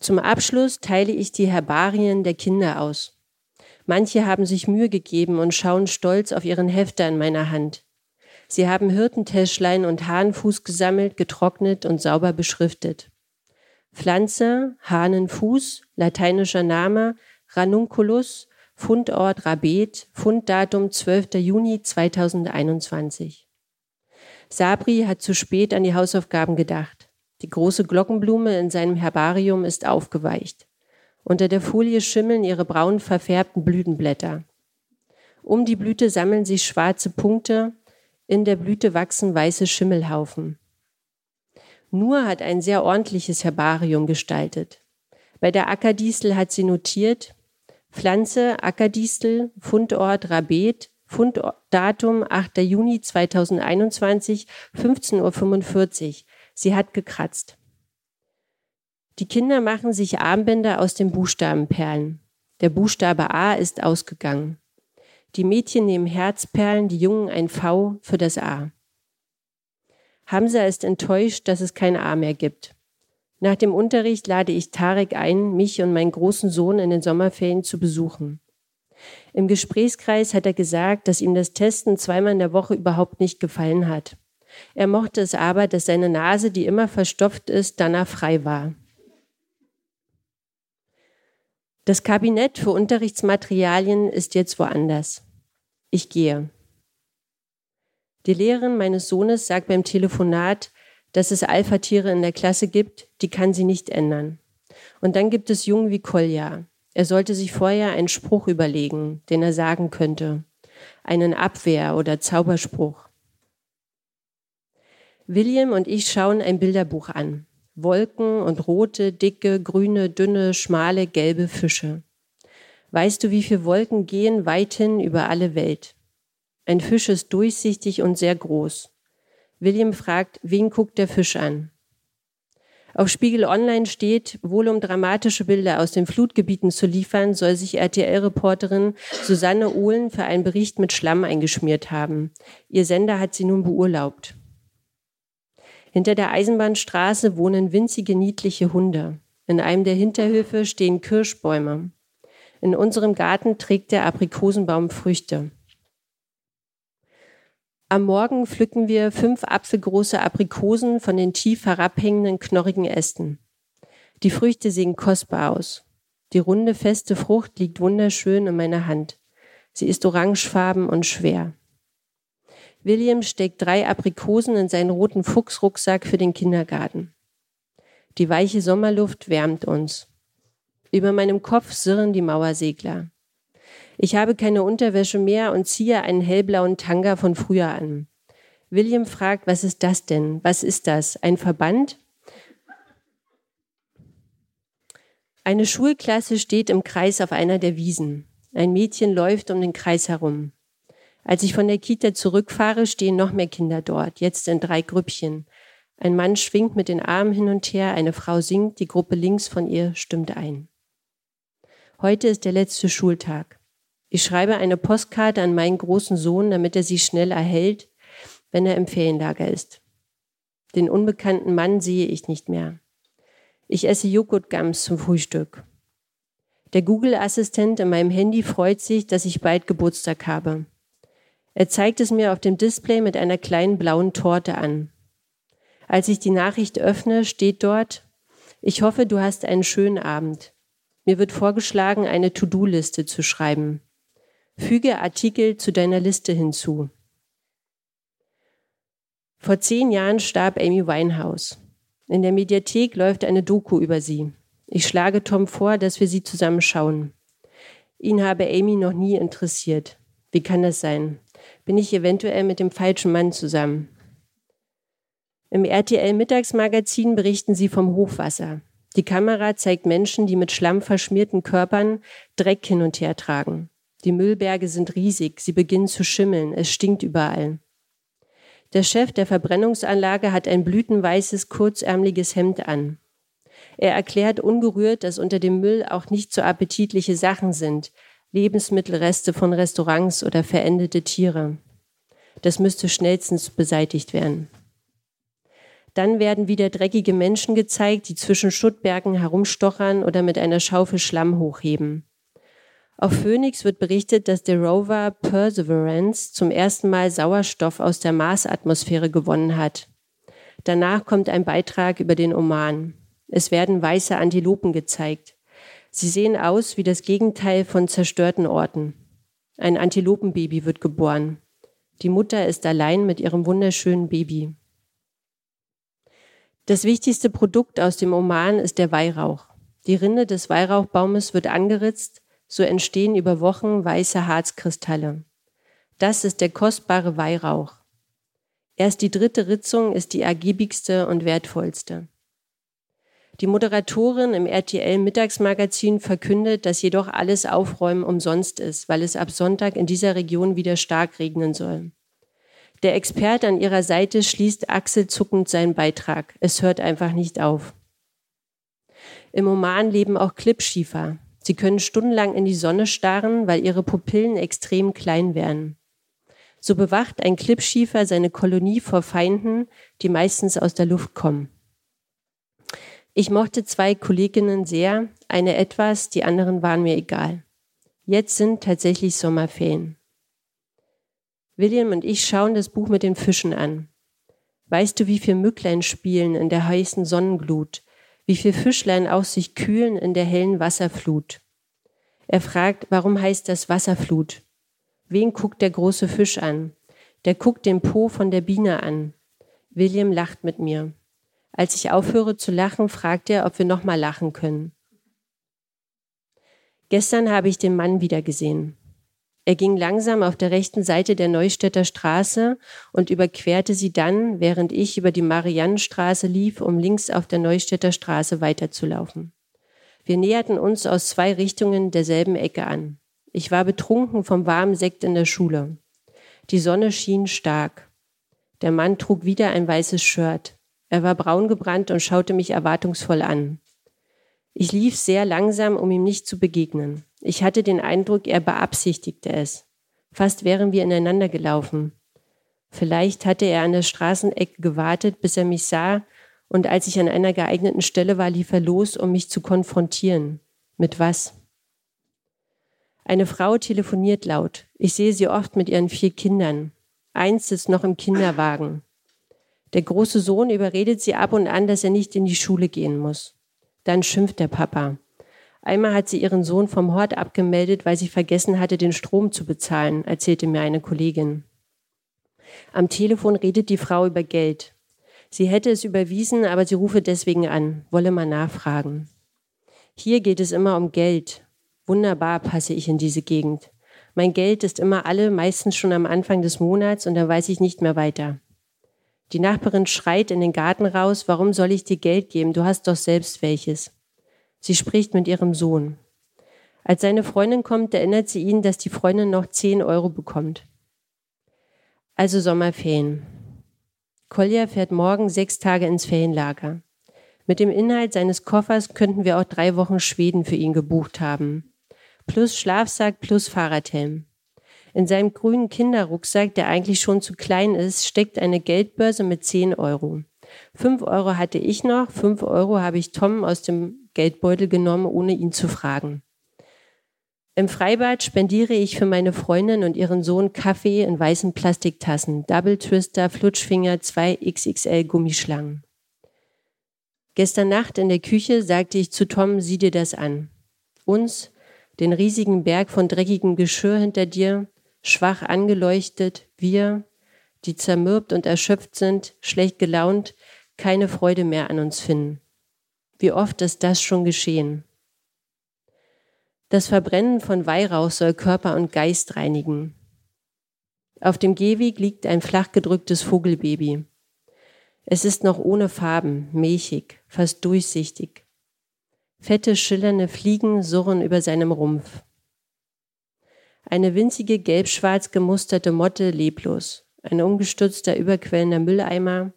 Zum Abschluss teile ich die Herbarien der Kinder aus. Manche haben sich Mühe gegeben und schauen stolz auf ihren Hefter in meiner Hand. Sie haben Hirtentäschlein und Hahnenfuß gesammelt, getrocknet und sauber beschriftet. Pflanze, Hahnenfuß, lateinischer Name, Ranunculus, Fundort Rabet, Funddatum 12. Juni 2021. Sabri hat zu spät an die Hausaufgaben gedacht. Die große Glockenblume in seinem Herbarium ist aufgeweicht. Unter der Folie schimmeln ihre braun verfärbten Blütenblätter. Um die Blüte sammeln sich schwarze Punkte, in der Blüte wachsen weiße Schimmelhaufen. Nur hat ein sehr ordentliches Herbarium gestaltet. Bei der Ackerdistel hat sie notiert, Pflanze Ackerdistel, Fundort Rabet, Funddatum 8. Juni 2021, 15.45 Uhr. Sie hat gekratzt. Die Kinder machen sich Armbänder aus den Buchstabenperlen. Der Buchstabe A ist ausgegangen. Die Mädchen nehmen Herzperlen, die Jungen ein V für das A. Hamza ist enttäuscht, dass es kein A mehr gibt. Nach dem Unterricht lade ich Tarek ein, mich und meinen großen Sohn in den Sommerferien zu besuchen. Im Gesprächskreis hat er gesagt, dass ihm das Testen zweimal in der Woche überhaupt nicht gefallen hat. Er mochte es aber, dass seine Nase, die immer verstopft ist, danach frei war. Das Kabinett für Unterrichtsmaterialien ist jetzt woanders. Ich gehe. Die Lehrerin meines Sohnes sagt beim Telefonat, dass es Alpha-Tiere in der Klasse gibt, die kann sie nicht ändern. Und dann gibt es Jungen wie Kolja. Er sollte sich vorher einen Spruch überlegen, den er sagen könnte. Einen Abwehr- oder Zauberspruch. William und ich schauen ein Bilderbuch an. Wolken und rote, dicke, grüne, dünne, schmale, gelbe Fische. Weißt du, wie viele Wolken gehen weithin über alle Welt? Ein Fisch ist durchsichtig und sehr groß. William fragt, wen guckt der Fisch an? Auf Spiegel Online steht, wohl um dramatische Bilder aus den Flutgebieten zu liefern, soll sich RTL-Reporterin Susanne Ohlen für einen Bericht mit Schlamm eingeschmiert haben. Ihr Sender hat sie nun beurlaubt. Hinter der Eisenbahnstraße wohnen winzige niedliche Hunde. In einem der Hinterhöfe stehen Kirschbäume. In unserem Garten trägt der Aprikosenbaum Früchte. Am Morgen pflücken wir fünf apfelgroße Aprikosen von den tief herabhängenden knorrigen Ästen. Die Früchte sehen kostbar aus. Die runde, feste Frucht liegt wunderschön in meiner Hand. Sie ist orangefarben und schwer. William steckt drei Aprikosen in seinen roten Fuchsrucksack für den Kindergarten. Die weiche Sommerluft wärmt uns. Über meinem Kopf sirren die Mauersegler. Ich habe keine Unterwäsche mehr und ziehe einen hellblauen Tanga von früher an. William fragt, was ist das denn? Was ist das? Ein Verband? Eine Schulklasse steht im Kreis auf einer der Wiesen. Ein Mädchen läuft um den Kreis herum. Als ich von der Kita zurückfahre, stehen noch mehr Kinder dort, jetzt in drei Grüppchen. Ein Mann schwingt mit den Armen hin und her, eine Frau singt, die Gruppe links von ihr stimmt ein. Heute ist der letzte Schultag. Ich schreibe eine Postkarte an meinen großen Sohn, damit er sie schnell erhält, wenn er im Ferienlager ist. Den unbekannten Mann sehe ich nicht mehr. Ich esse Joghurtgums zum Frühstück. Der Google-Assistent in meinem Handy freut sich, dass ich bald Geburtstag habe. Er zeigt es mir auf dem Display mit einer kleinen blauen Torte an. Als ich die Nachricht öffne, steht dort, ich hoffe, du hast einen schönen Abend. Mir wird vorgeschlagen, eine To-Do-Liste zu schreiben. Füge Artikel zu deiner Liste hinzu. Vor zehn Jahren starb Amy Winehouse. In der Mediathek läuft eine Doku über sie. Ich schlage Tom vor, dass wir sie zusammen schauen. Ihn habe Amy noch nie interessiert. Wie kann das sein? Bin ich eventuell mit dem falschen Mann zusammen? Im RTL Mittagsmagazin berichten sie vom Hochwasser. Die Kamera zeigt Menschen, die mit Schlamm verschmierten Körpern Dreck hin und her tragen. Die Müllberge sind riesig, sie beginnen zu schimmeln, es stinkt überall. Der Chef der Verbrennungsanlage hat ein blütenweißes, kurzärmliches Hemd an. Er erklärt ungerührt, dass unter dem Müll auch nicht so appetitliche Sachen sind, Lebensmittelreste von Restaurants oder verendete Tiere. Das müsste schnellstens beseitigt werden. Dann werden wieder dreckige Menschen gezeigt, die zwischen Schuttbergen herumstochern oder mit einer Schaufel Schlamm hochheben. Auf Phoenix wird berichtet, dass der Rover Perseverance zum ersten Mal Sauerstoff aus der Marsatmosphäre gewonnen hat. Danach kommt ein Beitrag über den Oman. Es werden weiße Antilopen gezeigt. Sie sehen aus wie das Gegenteil von zerstörten Orten. Ein Antilopenbaby wird geboren. Die Mutter ist allein mit ihrem wunderschönen Baby. Das wichtigste Produkt aus dem Oman ist der Weihrauch. Die Rinde des Weihrauchbaumes wird angeritzt, so entstehen über Wochen weiße Harzkristalle. Das ist der kostbare Weihrauch. Erst die dritte Ritzung ist die ergiebigste und wertvollste. Die Moderatorin im RTL Mittagsmagazin verkündet, dass jedoch alles Aufräumen umsonst ist, weil es ab Sonntag in dieser Region wieder stark regnen soll. Der Experte an ihrer Seite schließt achselzuckend seinen Beitrag. Es hört einfach nicht auf. Im Oman leben auch Klippschiefer. Sie können stundenlang in die Sonne starren, weil ihre Pupillen extrem klein werden. So bewacht ein Klippschiefer seine Kolonie vor Feinden, die meistens aus der Luft kommen. Ich mochte zwei Kolleginnen sehr, eine etwas, die anderen waren mir egal. Jetzt sind tatsächlich Sommerferien. William und ich schauen das Buch mit den Fischen an. Weißt du, wie viel Mücklein spielen in der heißen Sonnenglut, wie viel Fischlein aus sich kühlen in der hellen Wasserflut? Er fragt, warum heißt das Wasserflut? Wen guckt der große Fisch an? Der guckt den Po von der Biene an. William lacht mit mir. Als ich aufhöre zu lachen, fragt er, ob wir nochmal lachen können. Gestern habe ich den Mann wieder gesehen. Er ging langsam auf der rechten Seite der Neustädter Straße und überquerte sie dann, während ich über die Mariannenstraße lief, um links auf der Neustädter Straße weiterzulaufen. Wir näherten uns aus zwei Richtungen derselben Ecke an. Ich war betrunken vom warmen Sekt in der Schule. Die Sonne schien stark. Der Mann trug wieder ein weißes Shirt. Er war braun gebrannt und schaute mich erwartungsvoll an. Ich lief sehr langsam, um ihm nicht zu begegnen. Ich hatte den Eindruck, er beabsichtigte es. Fast wären wir ineinander gelaufen. Vielleicht hatte er an der Straßenecke gewartet, bis er mich sah, und als ich an einer geeigneten Stelle war, lief er los, um mich zu konfrontieren. Mit was? Eine Frau telefoniert laut. Ich sehe sie oft mit ihren vier Kindern. Eins ist noch im Kinderwagen. Der große Sohn überredet sie ab und an, dass er nicht in die Schule gehen muss. Dann schimpft der Papa. Einmal hat sie ihren Sohn vom Hort abgemeldet, weil sie vergessen hatte, den Strom zu bezahlen, erzählte mir eine Kollegin. Am Telefon redet die Frau über Geld. Sie hätte es überwiesen, aber sie rufe deswegen an, wolle mal nachfragen. Hier geht es immer um Geld. Wunderbar passe ich in diese Gegend. Mein Geld ist immer alle, meistens schon am Anfang des Monats und dann weiß ich nicht mehr weiter. Die Nachbarin schreit in den Garten raus, warum soll ich dir Geld geben? Du hast doch selbst welches. Sie spricht mit ihrem Sohn. Als seine Freundin kommt, erinnert sie ihn, dass die Freundin noch 10 Euro bekommt. Also Sommerferien. Kolja fährt morgen sechs Tage ins Ferienlager. Mit dem Inhalt seines Koffers könnten wir auch drei Wochen Schweden für ihn gebucht haben. Plus Schlafsack plus Fahrradhelm. In seinem grünen Kinderrucksack, der eigentlich schon zu klein ist, steckt eine Geldbörse mit 10 Euro. 5 Euro hatte ich noch, 5 Euro habe ich Tom aus dem Geldbeutel genommen, ohne ihn zu fragen. Im Freibad spendiere ich für meine Freundin und ihren Sohn Kaffee in weißen Plastiktassen, Double Twister, Flutschfinger, zwei XXL Gummischlangen. Gestern Nacht in der Küche sagte ich zu Tom, sieh dir das an. Uns, den riesigen Berg von dreckigem Geschirr hinter dir, schwach angeleuchtet, wir, die zermürbt und erschöpft sind, schlecht gelaunt, keine Freude mehr an uns finden. Wie oft ist das schon geschehen? Das Verbrennen von Weihrauch soll Körper und Geist reinigen. Auf dem Gehweg liegt ein flach gedrücktes Vogelbaby. Es ist noch ohne Farben, milchig, fast durchsichtig. Fette, schillernde Fliegen surren über seinem Rumpf. Eine winzige gelb-schwarz gemusterte Motte leblos, ein umgestürzter, überquellender Mülleimer,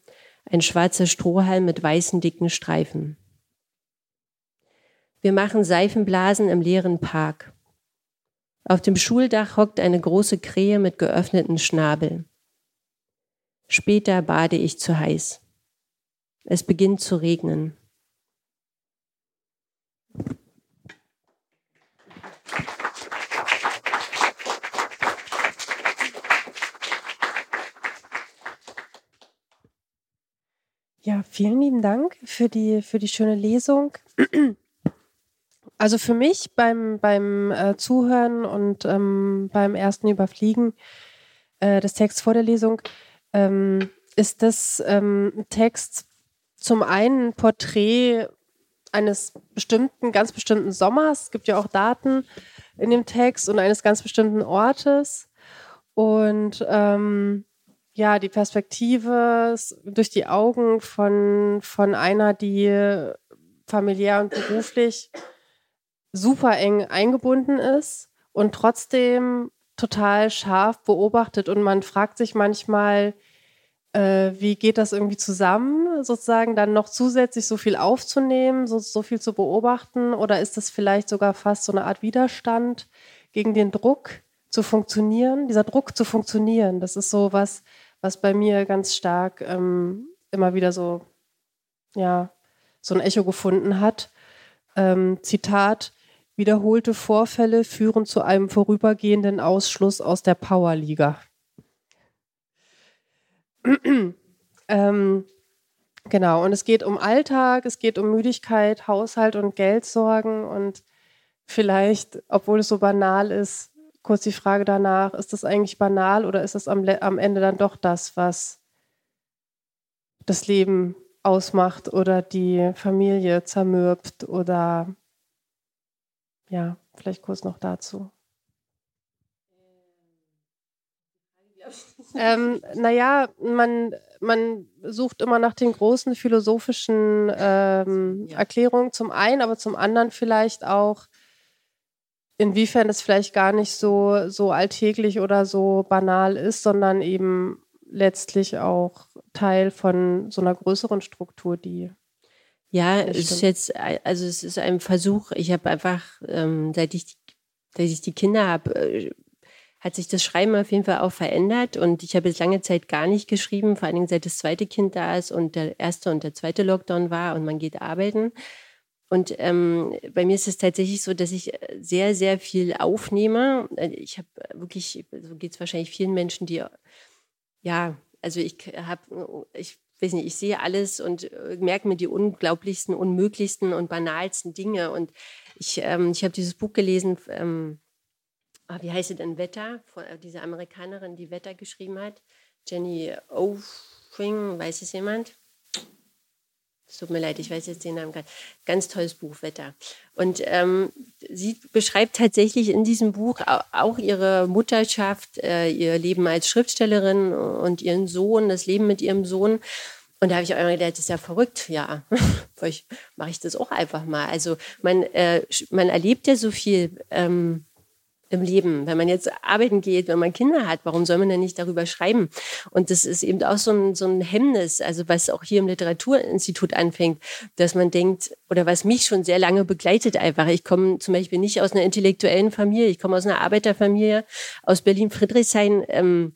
ein schwarzer Strohhalm mit weißen, dicken Streifen. Wir machen Seifenblasen im leeren Park. Auf dem Schuldach hockt eine große Krähe mit geöffneten Schnabel. Später bade ich zu heiß. Es beginnt zu regnen. Ja, vielen lieben Dank für die, für die schöne Lesung. Also für mich beim, beim äh, Zuhören und ähm, beim ersten Überfliegen äh, des Texts vor der Lesung ähm, ist das ähm, Text zum einen ein Porträt eines bestimmten, ganz bestimmten Sommers. Es gibt ja auch Daten in dem Text und eines ganz bestimmten Ortes. Und ähm, ja, die Perspektive durch die Augen von, von einer, die familiär und beruflich super eng eingebunden ist und trotzdem total scharf beobachtet. Und man fragt sich manchmal, äh, wie geht das irgendwie zusammen, sozusagen dann noch zusätzlich so viel aufzunehmen, so, so viel zu beobachten? Oder ist das vielleicht sogar fast so eine Art Widerstand gegen den Druck zu funktionieren? Dieser Druck zu funktionieren, das ist so was, was bei mir ganz stark ähm, immer wieder so, ja, so ein Echo gefunden hat. Ähm, Zitat, Wiederholte Vorfälle führen zu einem vorübergehenden Ausschluss aus der Powerliga. ähm, genau, und es geht um Alltag, es geht um Müdigkeit, Haushalt und Geldsorgen und vielleicht, obwohl es so banal ist, kurz die Frage danach, ist das eigentlich banal oder ist es am, am Ende dann doch das, was das Leben ausmacht oder die Familie zermürbt oder ja, vielleicht kurz noch dazu. Ähm, naja, man, man sucht immer nach den großen philosophischen ähm, Erklärungen zum einen, aber zum anderen vielleicht auch, inwiefern es vielleicht gar nicht so, so alltäglich oder so banal ist, sondern eben letztlich auch Teil von so einer größeren Struktur, die ja, es ist jetzt, also es ist ein Versuch. Ich habe einfach, ähm, seit ich, seit ich die Kinder habe, äh, hat sich das Schreiben auf jeden Fall auch verändert und ich habe jetzt lange Zeit gar nicht geschrieben, vor allen Dingen seit das zweite Kind da ist und der erste und der zweite Lockdown war und man geht arbeiten. Und ähm, bei mir ist es tatsächlich so, dass ich sehr, sehr viel aufnehme. Ich habe wirklich, so geht es wahrscheinlich vielen Menschen, die ja, also ich habe, ich weiß nicht, ich sehe alles und äh, merke mir die unglaublichsten, unmöglichsten und banalsten Dinge. Und ich, ähm, ich habe dieses Buch gelesen, ähm, ah, wie heißt sie denn, Wetter, von äh, dieser Amerikanerin, die Wetter geschrieben hat, Jenny Ofring, weiß es jemand? Tut mir leid, ich weiß jetzt den Namen gar nicht. Ganz tolles Buch, Wetter. Und ähm, sie beschreibt tatsächlich in diesem Buch auch ihre Mutterschaft, äh, ihr Leben als Schriftstellerin und ihren Sohn, das Leben mit ihrem Sohn. Und da habe ich auch immer gedacht, das ist ja verrückt, ja. Mache ich das auch einfach mal. Also man, äh, man erlebt ja so viel ähm, im Leben. Wenn man jetzt arbeiten geht, wenn man Kinder hat, warum soll man denn nicht darüber schreiben? Und das ist eben auch so ein, so ein Hemmnis, also was auch hier im Literaturinstitut anfängt, dass man denkt, oder was mich schon sehr lange begleitet einfach. Ich komme zum Beispiel nicht aus einer intellektuellen Familie, ich komme aus einer Arbeiterfamilie aus Berlin-Friedrichshain. Ähm,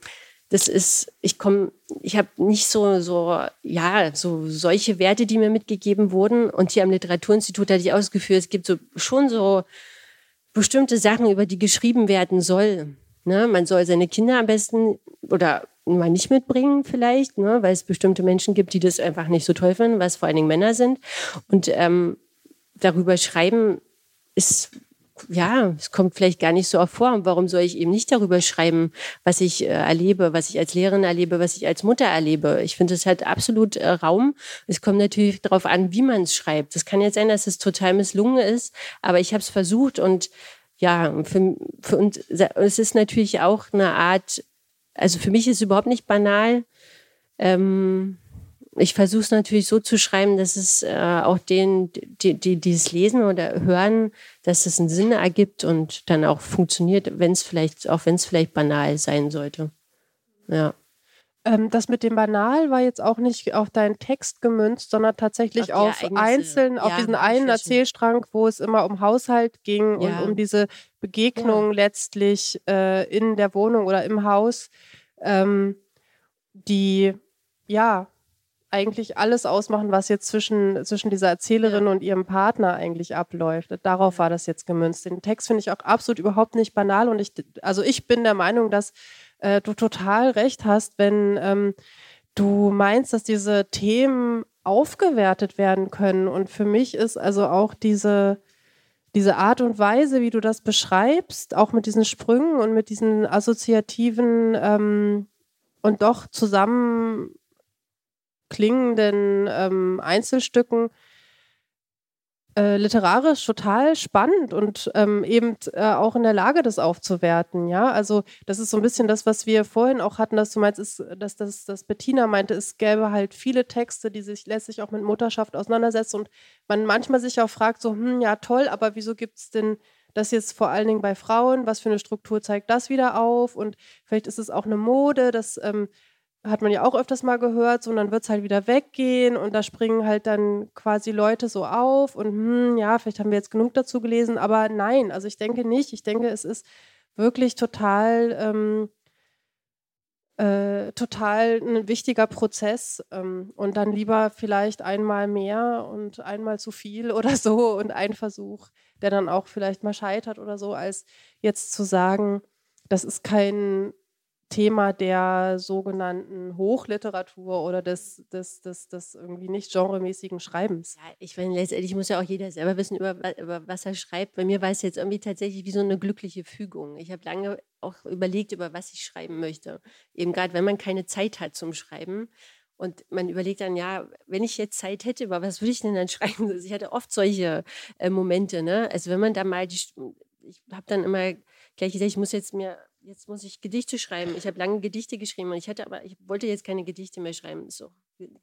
das ist, ich komme, ich habe nicht so, so, ja, so solche Werte, die mir mitgegeben wurden. Und hier am Literaturinstitut hatte ich ausgeführt, es gibt so schon so bestimmte Sachen, über die geschrieben werden soll. Ne? Man soll seine Kinder am besten oder mal nicht mitbringen vielleicht, ne? weil es bestimmte Menschen gibt, die das einfach nicht so toll finden, was vor allen Dingen Männer sind. Und ähm, darüber schreiben ist ja, es kommt vielleicht gar nicht so oft vor. Und warum soll ich eben nicht darüber schreiben, was ich äh, erlebe, was ich als Lehrerin erlebe, was ich als Mutter erlebe? Ich finde, es hat absolut äh, Raum. Es kommt natürlich darauf an, wie man es schreibt. Es kann jetzt sein, dass es total misslungen ist, aber ich habe es versucht und ja, für, für uns, es ist natürlich auch eine Art, also für mich ist es überhaupt nicht banal. Ähm, ich versuche es natürlich so zu schreiben, dass es äh, auch denen, die, die, die es lesen oder hören, dass es einen Sinn ergibt und dann auch funktioniert, wenn es vielleicht, auch wenn es vielleicht banal sein sollte. Ja. Ähm, das mit dem Banal war jetzt auch nicht auf deinen Text gemünzt, sondern tatsächlich auf, auf einzeln, ja, auf diesen einen Erzählstrang, wo es immer um Haushalt ging ja. und um diese Begegnung ja. letztlich äh, in der Wohnung oder im Haus, ähm, die ja eigentlich alles ausmachen, was jetzt zwischen, zwischen dieser Erzählerin und ihrem Partner eigentlich abläuft. Darauf war das jetzt gemünzt. Den Text finde ich auch absolut überhaupt nicht banal und ich, also ich bin der Meinung, dass äh, du total recht hast, wenn ähm, du meinst, dass diese Themen aufgewertet werden können. Und für mich ist also auch diese, diese Art und Weise, wie du das beschreibst, auch mit diesen Sprüngen und mit diesen assoziativen ähm, und doch zusammen klingenden ähm, Einzelstücken äh, literarisch total spannend und ähm, eben äh, auch in der Lage, das aufzuwerten. Ja, also das ist so ein bisschen das, was wir vorhin auch hatten, dass du meinst, ist, dass, dass, dass Bettina meinte, es gäbe halt viele Texte, die sich lässt sich auch mit Mutterschaft auseinandersetzen und man manchmal sich auch fragt, so, hm, ja toll, aber wieso gibt es denn das jetzt vor allen Dingen bei Frauen, was für eine Struktur zeigt das wieder auf und vielleicht ist es auch eine Mode, dass ähm, hat man ja auch öfters mal gehört, so, und dann wird es halt wieder weggehen und da springen halt dann quasi Leute so auf und hm, ja, vielleicht haben wir jetzt genug dazu gelesen, aber nein, also ich denke nicht. Ich denke, es ist wirklich total, ähm, äh, total ein wichtiger Prozess ähm, und dann lieber vielleicht einmal mehr und einmal zu viel oder so und ein Versuch, der dann auch vielleicht mal scheitert oder so, als jetzt zu sagen, das ist kein Thema der sogenannten Hochliteratur oder des, des, des, des irgendwie nicht genremäßigen Schreibens. Ja, ich meine, letztendlich muss ja auch jeder selber wissen, über, über was er schreibt. Bei mir war es jetzt irgendwie tatsächlich wie so eine glückliche Fügung. Ich habe lange auch überlegt, über was ich schreiben möchte. Eben gerade, wenn man keine Zeit hat zum Schreiben. Und man überlegt dann, ja, wenn ich jetzt Zeit hätte, über was würde ich denn dann schreiben? Also ich hatte oft solche äh, Momente. Ne? Also wenn man da mal, die, ich habe dann immer gleich gesagt, ich muss jetzt mir jetzt muss ich Gedichte schreiben. Ich habe lange Gedichte geschrieben und ich hatte aber, ich wollte jetzt keine Gedichte mehr schreiben. So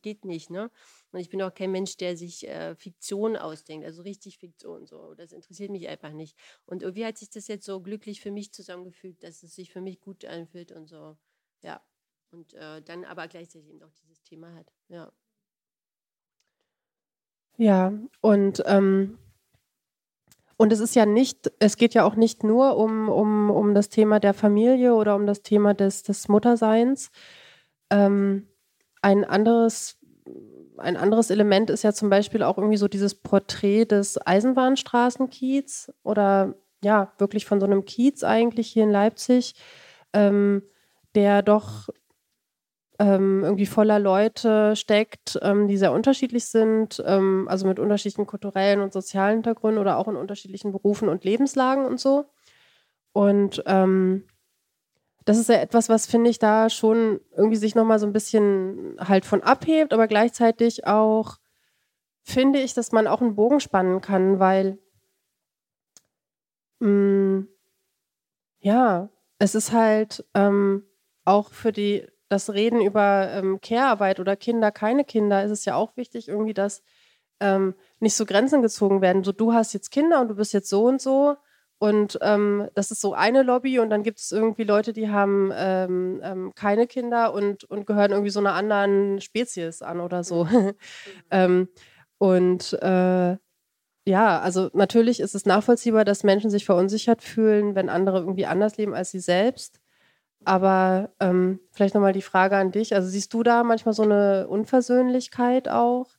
geht nicht, ne? Und ich bin auch kein Mensch, der sich äh, Fiktion ausdenkt, also richtig Fiktion. So, das interessiert mich einfach nicht. Und irgendwie hat sich das jetzt so glücklich für mich zusammengefügt, dass es sich für mich gut anfühlt und so, ja. Und äh, dann aber gleichzeitig eben auch dieses Thema hat, ja. Ja, und ähm, und es ist ja nicht, es geht ja auch nicht nur um, um, um das Thema der Familie oder um das Thema des, des Mutterseins. Ähm, ein anderes ein anderes Element ist ja zum Beispiel auch irgendwie so dieses Porträt des Eisenbahnstraßenkiez oder ja, wirklich von so einem Kiez eigentlich hier in Leipzig, ähm, der doch ähm, irgendwie voller Leute steckt, ähm, die sehr unterschiedlich sind, ähm, also mit unterschiedlichen kulturellen und sozialen Hintergründen oder auch in unterschiedlichen Berufen und Lebenslagen und so. Und ähm, das ist ja etwas, was finde ich da schon irgendwie sich nochmal so ein bisschen halt von abhebt, aber gleichzeitig auch finde ich, dass man auch einen Bogen spannen kann, weil mh, mm, ja, es ist halt ähm, auch für die das Reden über ähm, Care-Arbeit oder Kinder, keine Kinder, ist es ja auch wichtig, irgendwie, dass ähm, nicht so Grenzen gezogen werden. So, du hast jetzt Kinder und du bist jetzt so und so. Und ähm, das ist so eine Lobby und dann gibt es irgendwie Leute, die haben ähm, ähm, keine Kinder und, und gehören irgendwie so einer anderen Spezies an oder so. Mhm. ähm, und äh, ja, also natürlich ist es nachvollziehbar, dass Menschen sich verunsichert fühlen, wenn andere irgendwie anders leben als sie selbst. Aber ähm, vielleicht nochmal die Frage an dich. Also siehst du da manchmal so eine Unversöhnlichkeit auch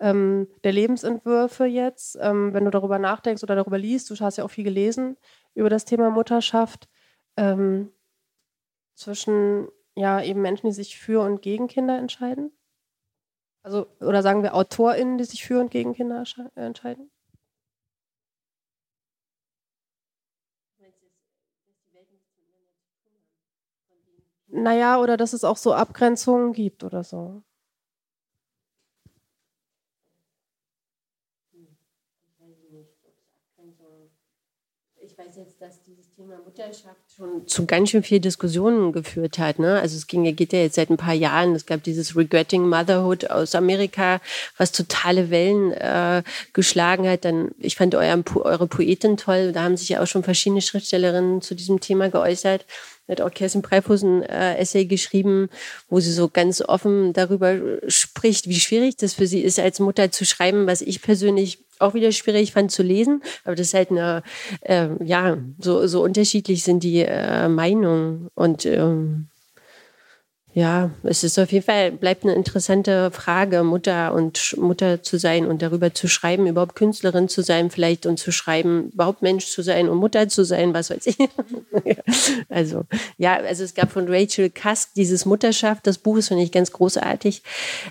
ähm, der Lebensentwürfe jetzt, ähm, wenn du darüber nachdenkst oder darüber liest? Du hast ja auch viel gelesen über das Thema Mutterschaft ähm, zwischen ja eben Menschen, die sich für und gegen Kinder entscheiden. Also oder sagen wir AutorInnen, die sich für und gegen Kinder entscheiden? Naja, oder dass es auch so Abgrenzungen gibt oder so. Ich weiß jetzt, dass dieses Thema Mutterschaft schon zu ganz schön viel Diskussionen geführt hat. Ne? Also es ging, geht ja jetzt seit ein paar Jahren. Es gab dieses Regretting Motherhood aus Amerika, was totale Wellen äh, geschlagen hat. Dann, ich fand euren, eure Poetin toll. Da haben sich ja auch schon verschiedene Schriftstellerinnen zu diesem Thema geäußert hat auch Kerstin Preifus ein äh, Essay geschrieben, wo sie so ganz offen darüber spricht, wie schwierig das für sie ist, als Mutter zu schreiben, was ich persönlich auch wieder schwierig fand zu lesen. Aber das ist halt eine, äh, ja, so, so unterschiedlich sind die äh, Meinungen. Und ähm, ja, es ist auf jeden Fall, bleibt eine interessante Frage, Mutter und Mutter zu sein und darüber zu schreiben, überhaupt Künstlerin zu sein vielleicht und zu schreiben, überhaupt Mensch zu sein und Mutter zu sein, was weiß ich. also, ja, also es gab von Rachel Kask dieses Mutterschaft, das Buch ist, finde ich, ganz großartig.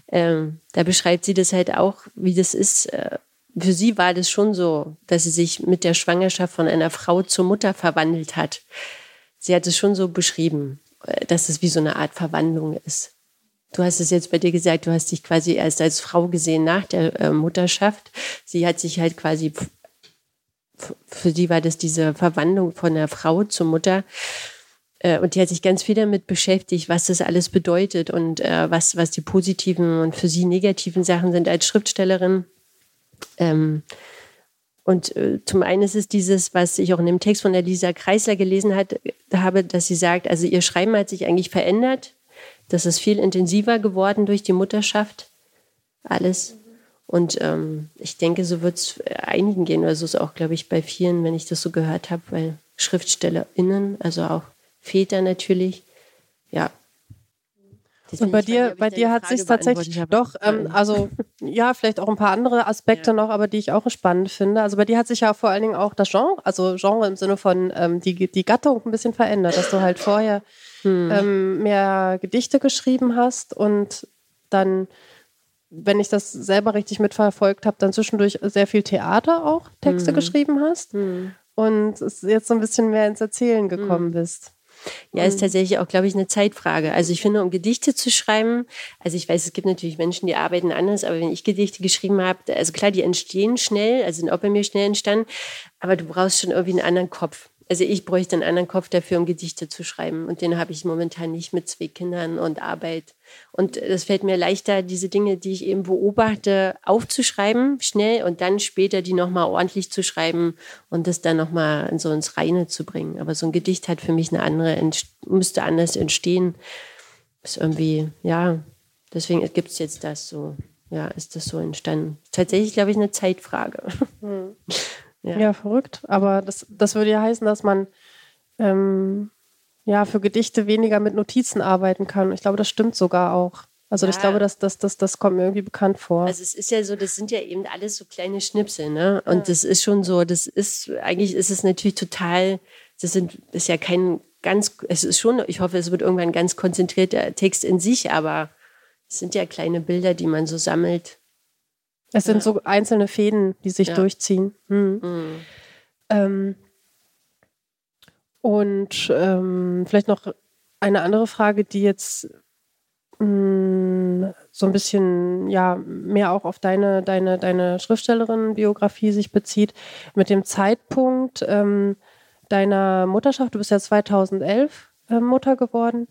Ähm, da beschreibt sie das halt auch, wie das ist. Äh, für sie war das schon so, dass sie sich mit der Schwangerschaft von einer Frau zur Mutter verwandelt hat. Sie hat es schon so beschrieben dass es wie so eine Art Verwandlung ist. Du hast es jetzt bei dir gesagt, du hast dich quasi erst als Frau gesehen nach der äh, Mutterschaft. Sie hat sich halt quasi, für sie war das diese Verwandlung von der Frau zur Mutter. Äh, und die hat sich ganz viel damit beschäftigt, was das alles bedeutet und äh, was, was die positiven und für sie negativen Sachen sind als Schriftstellerin. Ähm, und äh, zum einen ist es dieses, was ich auch in dem Text von der Lisa Kreisler gelesen hat, habe, dass sie sagt, also ihr Schreiben hat sich eigentlich verändert. Das ist viel intensiver geworden durch die Mutterschaft. Alles. Und ähm, ich denke, so wird es einigen gehen, oder so ist auch, glaube ich, bei vielen, wenn ich das so gehört habe, weil SchriftstellerInnen, also auch Väter natürlich, ja, und bei dir, bei dir hat sich tatsächlich doch, ähm, also ja, vielleicht auch ein paar andere Aspekte ja. noch, aber die ich auch spannend finde. Also bei dir hat sich ja vor allen Dingen auch das Genre, also Genre im Sinne von ähm, die, die Gattung ein bisschen verändert, dass du halt vorher hm. ähm, mehr Gedichte geschrieben hast und dann wenn ich das selber richtig mitverfolgt habe, dann zwischendurch sehr viel Theater auch Texte hm. geschrieben hast hm. und jetzt so ein bisschen mehr ins Erzählen gekommen hm. bist. Ja, ist mhm. tatsächlich auch, glaube ich, eine Zeitfrage. Also ich finde, um Gedichte zu schreiben, also ich weiß, es gibt natürlich Menschen, die arbeiten anders, aber wenn ich Gedichte geschrieben habe, also klar, die entstehen schnell, also sind auch bei mir schnell entstanden, aber du brauchst schon irgendwie einen anderen Kopf. Also ich bräuchte einen anderen Kopf dafür, um Gedichte zu schreiben. Und den habe ich momentan nicht mit zwei Kindern und Arbeit. Und es fällt mir leichter, diese Dinge, die ich eben beobachte, aufzuschreiben, schnell und dann später die nochmal ordentlich zu schreiben und das dann nochmal so ins Reine zu bringen. Aber so ein Gedicht hat für mich eine andere, müsste anders entstehen. Ist irgendwie, ja, deswegen gibt es jetzt das so. Ja, ist das so entstanden. Tatsächlich, glaube ich, eine Zeitfrage. Hm. Ja. ja, verrückt. Aber das, das würde ja heißen, dass man ähm, ja für Gedichte weniger mit Notizen arbeiten kann. Ich glaube, das stimmt sogar auch. Also ja. ich glaube, dass das, das, das kommt mir irgendwie bekannt vor. Also es ist ja so, das sind ja eben alles so kleine Schnipsel, ne? Und ja. das ist schon so, das ist, eigentlich ist es natürlich total, das sind, ist ja kein ganz, es ist schon, ich hoffe, es wird irgendwann ein ganz konzentrierter Text in sich, aber es sind ja kleine Bilder, die man so sammelt. Es sind so einzelne Fäden, die sich ja. durchziehen. Hm. Mhm. Ähm, und ähm, vielleicht noch eine andere Frage, die jetzt mh, hm, so ein bisschen ja mehr auch auf deine deine deine Schriftstellerin-Biografie sich bezieht. Mit dem Zeitpunkt ähm, deiner Mutterschaft, du bist ja 2011 äh, Mutter geworden.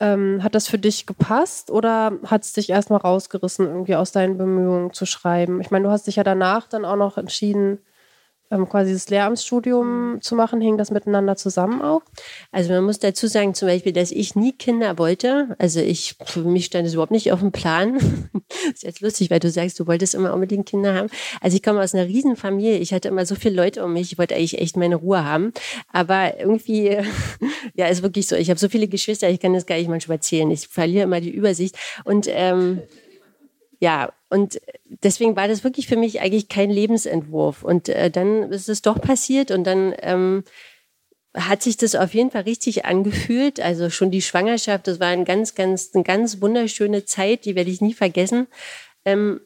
Ähm, hat das für dich gepasst oder hat es dich erstmal rausgerissen, irgendwie aus deinen Bemühungen zu schreiben? Ich meine, du hast dich ja danach dann auch noch entschieden, ähm, quasi das Lehramtsstudium mhm. zu machen, hing das miteinander zusammen auch? Also man muss dazu sagen, zum Beispiel, dass ich nie Kinder wollte. Also ich, für mich stand es überhaupt nicht auf dem Plan. ist jetzt lustig, weil du sagst, du wolltest immer unbedingt Kinder haben. Also ich komme aus einer Riesenfamilie. Ich hatte immer so viele Leute um mich. Ich wollte eigentlich echt meine Ruhe haben. Aber irgendwie, ja, ist wirklich so. Ich habe so viele Geschwister, ich kann das gar nicht manchmal erzählen. Ich verliere immer die Übersicht. Und ähm, ja, und deswegen war das wirklich für mich eigentlich kein Lebensentwurf. Und äh, dann ist es doch passiert und dann ähm, hat sich das auf jeden Fall richtig angefühlt. Also schon die Schwangerschaft, das war ein ganz, ganz, eine ganz wunderschöne Zeit, die werde ich nie vergessen. Ähm,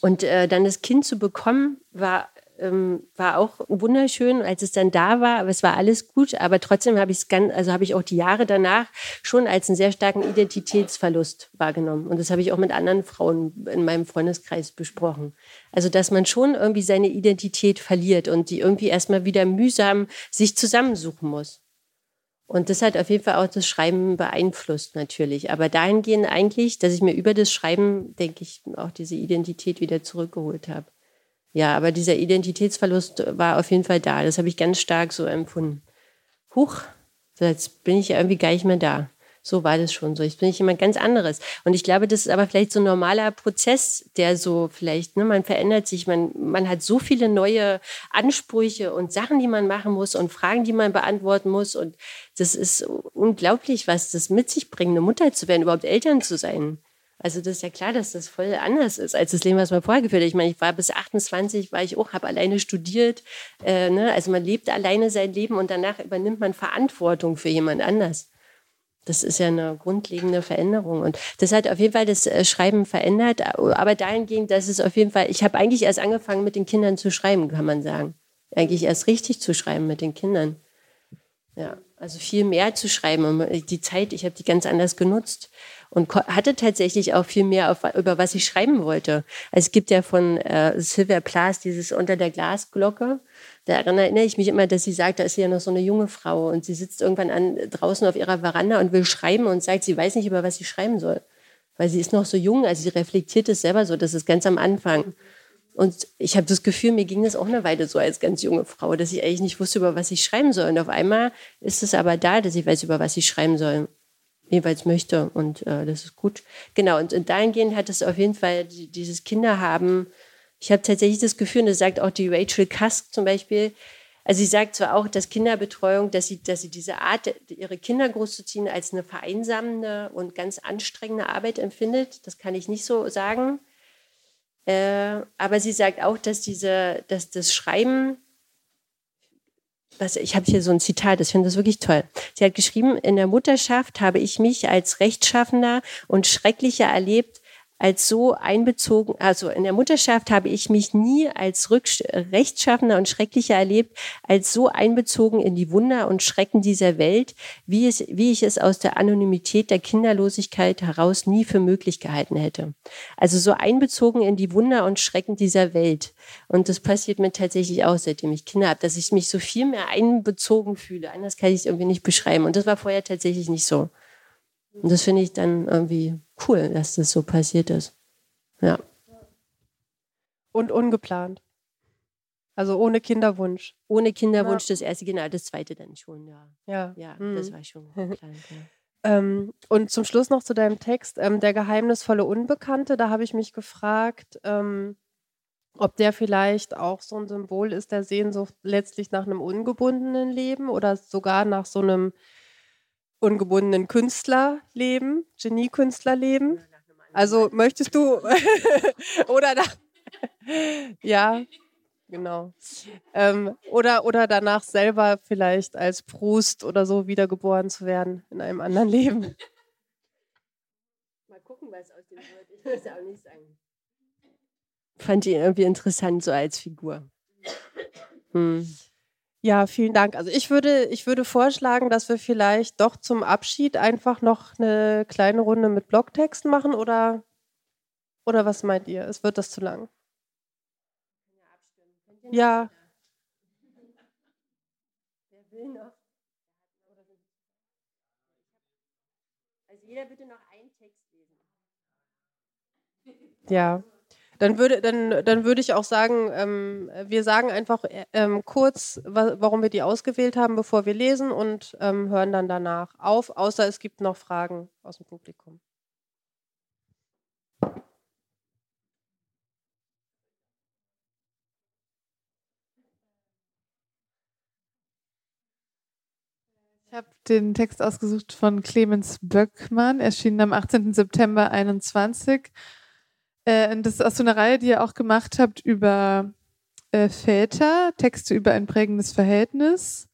und äh, dann das Kind zu bekommen, war ähm, war auch wunderschön, als es dann da war, aber es war alles gut, aber trotzdem habe ich es ganz, also habe ich auch die Jahre danach schon als einen sehr starken Identitätsverlust wahrgenommen. Und das habe ich auch mit anderen Frauen in meinem Freundeskreis besprochen. Also, dass man schon irgendwie seine Identität verliert und die irgendwie erstmal wieder mühsam sich zusammensuchen muss. Und das hat auf jeden Fall auch das Schreiben beeinflusst natürlich. Aber dahingehend eigentlich, dass ich mir über das Schreiben, denke ich, auch diese Identität wieder zurückgeholt habe. Ja, aber dieser Identitätsverlust war auf jeden Fall da. Das habe ich ganz stark so empfunden. Huch, jetzt bin ich ja irgendwie gar nicht mehr da. So war das schon so. Jetzt bin ich jemand ganz anderes. Und ich glaube, das ist aber vielleicht so ein normaler Prozess, der so vielleicht, ne, man verändert sich, man, man hat so viele neue Ansprüche und Sachen, die man machen muss und Fragen, die man beantworten muss. Und das ist unglaublich, was das mit sich bringt, eine Mutter zu werden, überhaupt Eltern zu sein. Also das ist ja klar, dass das voll anders ist als das Leben, was man vorher geführt hat. Ich meine, ich war bis 28, war ich auch, habe alleine studiert. Äh, ne? Also man lebt alleine sein Leben und danach übernimmt man Verantwortung für jemand anders. Das ist ja eine grundlegende Veränderung. Und das hat auf jeden Fall das äh, Schreiben verändert. Aber dahingehend, dass es auf jeden Fall, ich habe eigentlich erst angefangen, mit den Kindern zu schreiben, kann man sagen. Eigentlich erst richtig zu schreiben mit den Kindern. Ja, also viel mehr zu schreiben. Die Zeit, ich habe die ganz anders genutzt und hatte tatsächlich auch viel mehr, auf, über was ich schreiben wollte. Also es gibt ja von äh, Sylvia Plath dieses Unter der Glasglocke. Daran erinnere ich mich immer, dass sie sagt, da ist sie ja noch so eine junge Frau und sie sitzt irgendwann an, draußen auf ihrer Veranda und will schreiben und sagt, sie weiß nicht, über was sie schreiben soll. Weil sie ist noch so jung, also sie reflektiert es selber so, das ist ganz am Anfang. Und ich habe das Gefühl, mir ging das auch eine Weile so als ganz junge Frau, dass ich eigentlich nicht wusste, über was ich schreiben soll. Und auf einmal ist es aber da, dass ich weiß, über was ich schreiben soll jeweils möchte. Und äh, das ist gut. Genau, und, und dahingehend hat es auf jeden Fall dieses Kinderhaben. Ich habe tatsächlich das Gefühl, und das sagt auch die Rachel Cusk zum Beispiel, also sie sagt zwar auch, dass Kinderbetreuung, dass sie, dass sie diese Art, ihre Kinder großzuziehen, als eine vereinsamende und ganz anstrengende Arbeit empfindet. Das kann ich nicht so sagen. Äh, aber sie sagt auch, dass diese, dass das Schreiben was, ich habe hier so ein Zitat, ich finde das wirklich toll. Sie hat geschrieben, in der Mutterschaft habe ich mich als Rechtschaffender und Schrecklicher erlebt, als so einbezogen, also in der Mutterschaft habe ich mich nie als rechtschaffender und schrecklicher erlebt, als so einbezogen in die Wunder und Schrecken dieser Welt, wie, es, wie ich es aus der Anonymität der Kinderlosigkeit heraus nie für möglich gehalten hätte. Also so einbezogen in die Wunder und Schrecken dieser Welt. Und das passiert mir tatsächlich auch, seitdem ich Kinder habe, dass ich mich so viel mehr einbezogen fühle. Anders kann ich es irgendwie nicht beschreiben. Und das war vorher tatsächlich nicht so. Und das finde ich dann irgendwie cool, dass das so passiert ist. Ja. Und ungeplant. Also ohne Kinderwunsch. Ohne Kinderwunsch ja. das erste, genau, das zweite dann schon, ja. Ja, ja hm. das war schon geplant. Ja. Ähm, und zum Schluss noch zu deinem Text, ähm, der geheimnisvolle Unbekannte, da habe ich mich gefragt, ähm, ob der vielleicht auch so ein Symbol ist der Sehnsucht letztlich nach einem ungebundenen Leben oder sogar nach so einem ungebundenen Künstlerleben, Genie-Künstlerleben. Also möchtest du oder da, ja, genau. Ähm, oder, oder danach selber vielleicht als Proust oder so wiedergeboren zu werden in einem anderen Leben. Mal gucken, was aus dem wird. Ich muss ja auch nicht sagen. Fand ihn irgendwie interessant, so als Figur. Hm. Ja, vielen Dank. Also ich würde, ich würde vorschlagen, dass wir vielleicht doch zum Abschied einfach noch eine kleine Runde mit Blogtexten machen oder, oder was meint ihr? Es wird das zu lang? Ja. Wer will noch? jeder bitte noch einen Text lesen. Ja. Dann würde, dann, dann würde ich auch sagen, ähm, wir sagen einfach ähm, kurz, wa warum wir die ausgewählt haben, bevor wir lesen und ähm, hören dann danach auf, außer es gibt noch Fragen aus dem Publikum. Ich habe den Text ausgesucht von Clemens Böckmann, erschienen am 18. September 2021. Äh, das ist aus so einer Reihe, die ihr auch gemacht habt über äh, Väter, Texte über ein prägendes Verhältnis.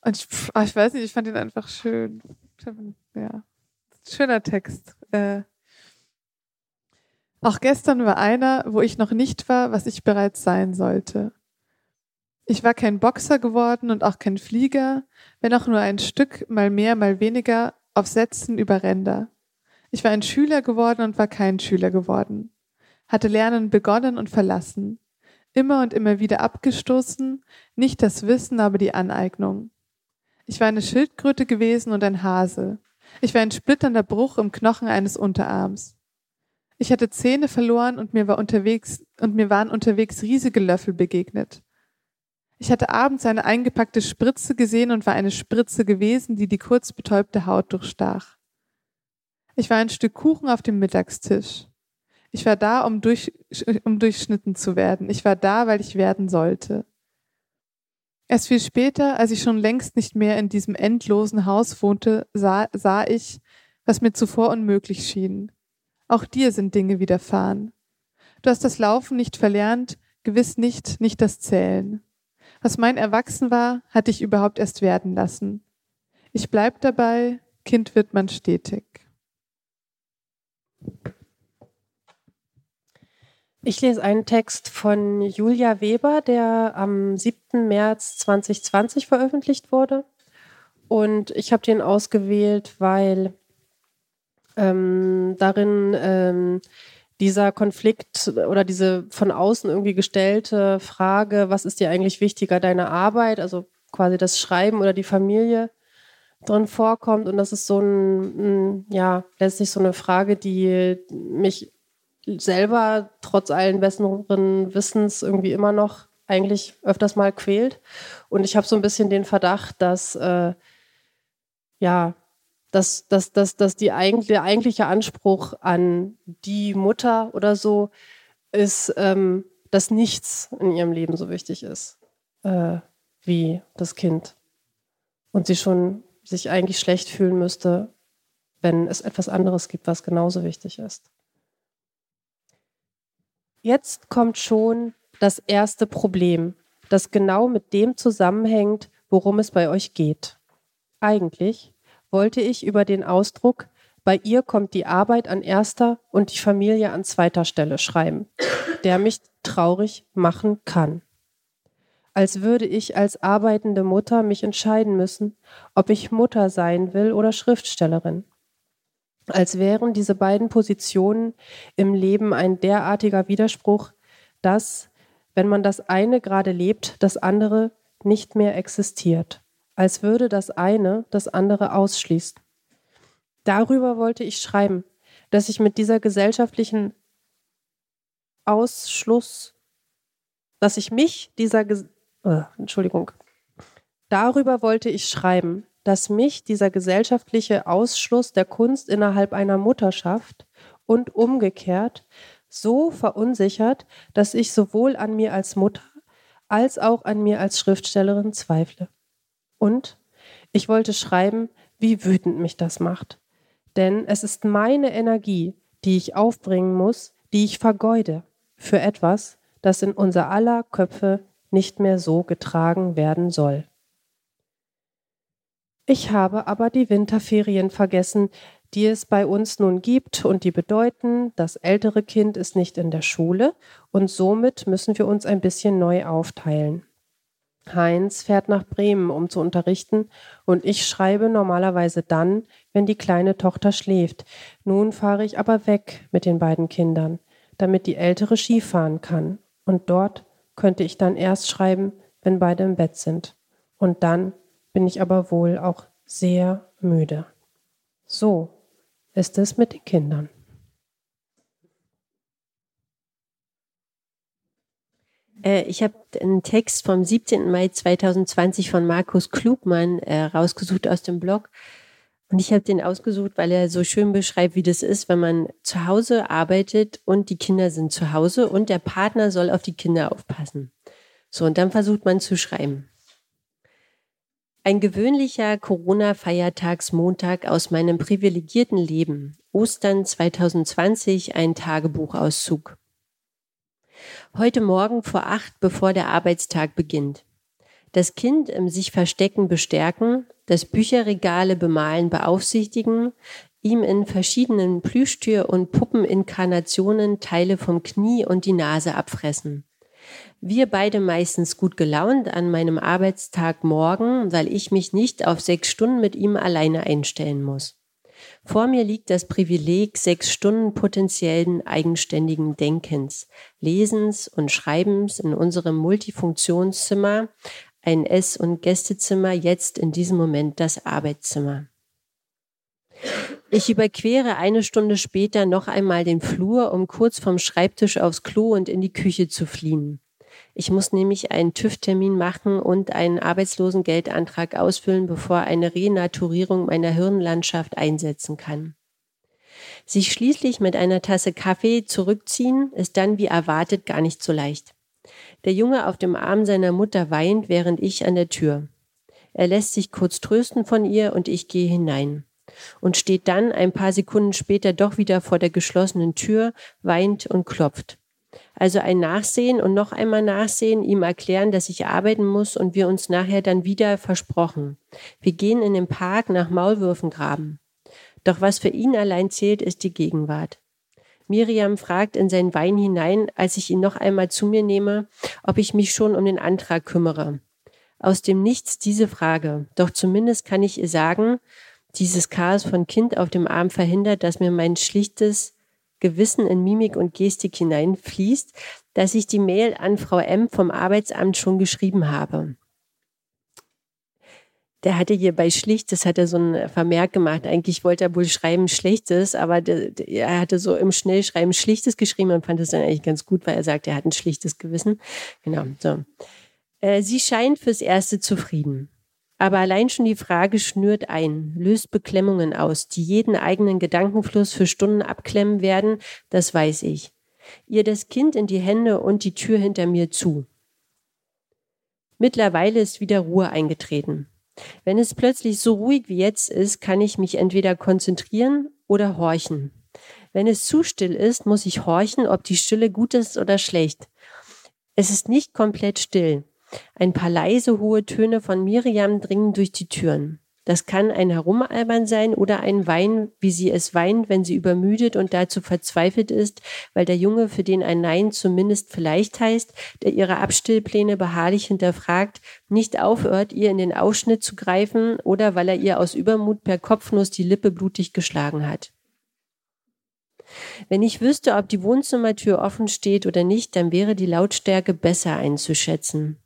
Und ich, pff, ah, ich weiß nicht, ich fand ihn einfach schön. Ja, schöner Text. Äh, auch gestern war einer, wo ich noch nicht war, was ich bereits sein sollte. Ich war kein Boxer geworden und auch kein Flieger, wenn auch nur ein Stück, mal mehr, mal weniger, auf Sätzen über Ränder. Ich war ein Schüler geworden und war kein Schüler geworden. Hatte Lernen begonnen und verlassen. Immer und immer wieder abgestoßen, nicht das Wissen, aber die Aneignung. Ich war eine Schildkröte gewesen und ein Hase. Ich war ein splitternder Bruch im Knochen eines Unterarms. Ich hatte Zähne verloren und mir war unterwegs und mir waren unterwegs riesige Löffel begegnet. Ich hatte abends eine eingepackte Spritze gesehen und war eine Spritze gewesen, die die kurz betäubte Haut durchstach. Ich war ein Stück Kuchen auf dem Mittagstisch. Ich war da, um, durch, um durchschnitten zu werden. Ich war da, weil ich werden sollte. Erst viel später, als ich schon längst nicht mehr in diesem endlosen Haus wohnte, sah, sah ich, was mir zuvor unmöglich schien. Auch dir sind Dinge widerfahren. Du hast das Laufen nicht verlernt, gewiss nicht, nicht das Zählen. Was mein Erwachsen war, hatte ich überhaupt erst werden lassen. Ich bleib dabei, Kind wird man stetig. Ich lese einen Text von Julia Weber, der am 7. März 2020 veröffentlicht wurde. Und ich habe den ausgewählt, weil ähm, darin ähm, dieser Konflikt oder diese von außen irgendwie gestellte Frage, was ist dir eigentlich wichtiger, deine Arbeit, also quasi das Schreiben oder die Familie, drin vorkommt. Und das ist so ein, ein, ja, letztlich so eine Frage, die mich selber trotz allen besseren Wissens irgendwie immer noch eigentlich öfters mal quält. Und ich habe so ein bisschen den Verdacht, dass äh, ja, dass, dass, dass, dass die eigentlich, der eigentliche Anspruch an die Mutter oder so ist, ähm, dass nichts in ihrem Leben so wichtig ist äh, wie das Kind. Und sie schon sich eigentlich schlecht fühlen müsste, wenn es etwas anderes gibt, was genauso wichtig ist. Jetzt kommt schon das erste Problem, das genau mit dem zusammenhängt, worum es bei euch geht. Eigentlich wollte ich über den Ausdruck bei ihr kommt die Arbeit an erster und die Familie an zweiter Stelle schreiben, der mich traurig machen kann als würde ich als arbeitende Mutter mich entscheiden müssen, ob ich Mutter sein will oder Schriftstellerin. Als wären diese beiden Positionen im Leben ein derartiger Widerspruch, dass, wenn man das eine gerade lebt, das andere nicht mehr existiert. Als würde das eine das andere ausschließen. Darüber wollte ich schreiben, dass ich mit dieser gesellschaftlichen Ausschluss, dass ich mich dieser äh, Entschuldigung. Darüber wollte ich schreiben, dass mich dieser gesellschaftliche Ausschluss der Kunst innerhalb einer Mutterschaft und umgekehrt so verunsichert, dass ich sowohl an mir als Mutter als auch an mir als Schriftstellerin zweifle. Und ich wollte schreiben, wie wütend mich das macht. Denn es ist meine Energie, die ich aufbringen muss, die ich vergeude für etwas, das in unser aller Köpfe nicht mehr so getragen werden soll. Ich habe aber die Winterferien vergessen, die es bei uns nun gibt und die bedeuten, das ältere Kind ist nicht in der Schule und somit müssen wir uns ein bisschen neu aufteilen. Heinz fährt nach Bremen, um zu unterrichten, und ich schreibe normalerweise dann, wenn die kleine Tochter schläft. Nun fahre ich aber weg mit den beiden Kindern, damit die ältere Skifahren kann. Und dort könnte ich dann erst schreiben, wenn beide im Bett sind. Und dann bin ich aber wohl auch sehr müde. So ist es mit den Kindern. Äh, ich habe einen Text vom 17. Mai 2020 von Markus Klugmann äh, rausgesucht aus dem Blog. Und ich habe den ausgesucht, weil er so schön beschreibt, wie das ist, wenn man zu Hause arbeitet und die Kinder sind zu Hause und der Partner soll auf die Kinder aufpassen. So, und dann versucht man zu schreiben. Ein gewöhnlicher Corona-Feiertagsmontag aus meinem privilegierten Leben. Ostern 2020, ein Tagebuchauszug. Heute Morgen vor acht, bevor der Arbeitstag beginnt. Das Kind im sich verstecken bestärken, das Bücherregale bemalen beaufsichtigen, ihm in verschiedenen Plüschtür- und Puppeninkarnationen Teile vom Knie und die Nase abfressen. Wir beide meistens gut gelaunt an meinem Arbeitstag morgen, weil ich mich nicht auf sechs Stunden mit ihm alleine einstellen muss. Vor mir liegt das Privileg sechs Stunden potenziellen eigenständigen Denkens, Lesens und Schreibens in unserem Multifunktionszimmer, ein Ess- und Gästezimmer, jetzt in diesem Moment das Arbeitszimmer. Ich überquere eine Stunde später noch einmal den Flur, um kurz vom Schreibtisch aufs Klo und in die Küche zu fliehen. Ich muss nämlich einen TÜV-Termin machen und einen Arbeitslosengeldantrag ausfüllen, bevor eine Renaturierung meiner Hirnlandschaft einsetzen kann. Sich schließlich mit einer Tasse Kaffee zurückziehen, ist dann wie erwartet gar nicht so leicht. Der Junge auf dem Arm seiner Mutter weint, während ich an der Tür. Er lässt sich kurz trösten von ihr und ich gehe hinein und steht dann ein paar Sekunden später doch wieder vor der geschlossenen Tür, weint und klopft. Also ein Nachsehen und noch einmal Nachsehen, ihm erklären, dass ich arbeiten muss und wir uns nachher dann wieder versprochen. Wir gehen in den Park nach Maulwürfen graben. Doch was für ihn allein zählt, ist die Gegenwart. Miriam fragt in sein Wein hinein, als ich ihn noch einmal zu mir nehme, ob ich mich schon um den Antrag kümmere. Aus dem Nichts diese Frage. Doch zumindest kann ich ihr sagen, dieses Chaos von Kind auf dem Arm verhindert, dass mir mein schlichtes Gewissen in Mimik und Gestik hineinfließt, dass ich die Mail an Frau M vom Arbeitsamt schon geschrieben habe. Der hatte hier bei Schlichtes, hat er so ein Vermerk gemacht. Eigentlich wollte er wohl schreiben Schlechtes, aber der, der, er hatte so im Schnellschreiben Schlichtes geschrieben und fand es dann eigentlich ganz gut, weil er sagt, er hat ein schlichtes Gewissen. Genau, so. Äh, sie scheint fürs Erste zufrieden. Aber allein schon die Frage schnürt ein, löst Beklemmungen aus, die jeden eigenen Gedankenfluss für Stunden abklemmen werden, das weiß ich. Ihr das Kind in die Hände und die Tür hinter mir zu. Mittlerweile ist wieder Ruhe eingetreten. Wenn es plötzlich so ruhig wie jetzt ist, kann ich mich entweder konzentrieren oder horchen. Wenn es zu still ist, muss ich horchen, ob die Stille gut ist oder schlecht. Es ist nicht komplett still. Ein paar leise hohe Töne von Miriam dringen durch die Türen. Das kann ein Herumalbern sein oder ein Wein, wie sie es weint, wenn sie übermüdet und dazu verzweifelt ist, weil der Junge, für den ein Nein zumindest vielleicht heißt, der ihre Abstillpläne beharrlich hinterfragt, nicht aufhört, ihr in den Ausschnitt zu greifen oder weil er ihr aus Übermut per Kopfnuss die Lippe blutig geschlagen hat. Wenn ich wüsste, ob die Wohnzimmertür offen steht oder nicht, dann wäre die Lautstärke besser einzuschätzen.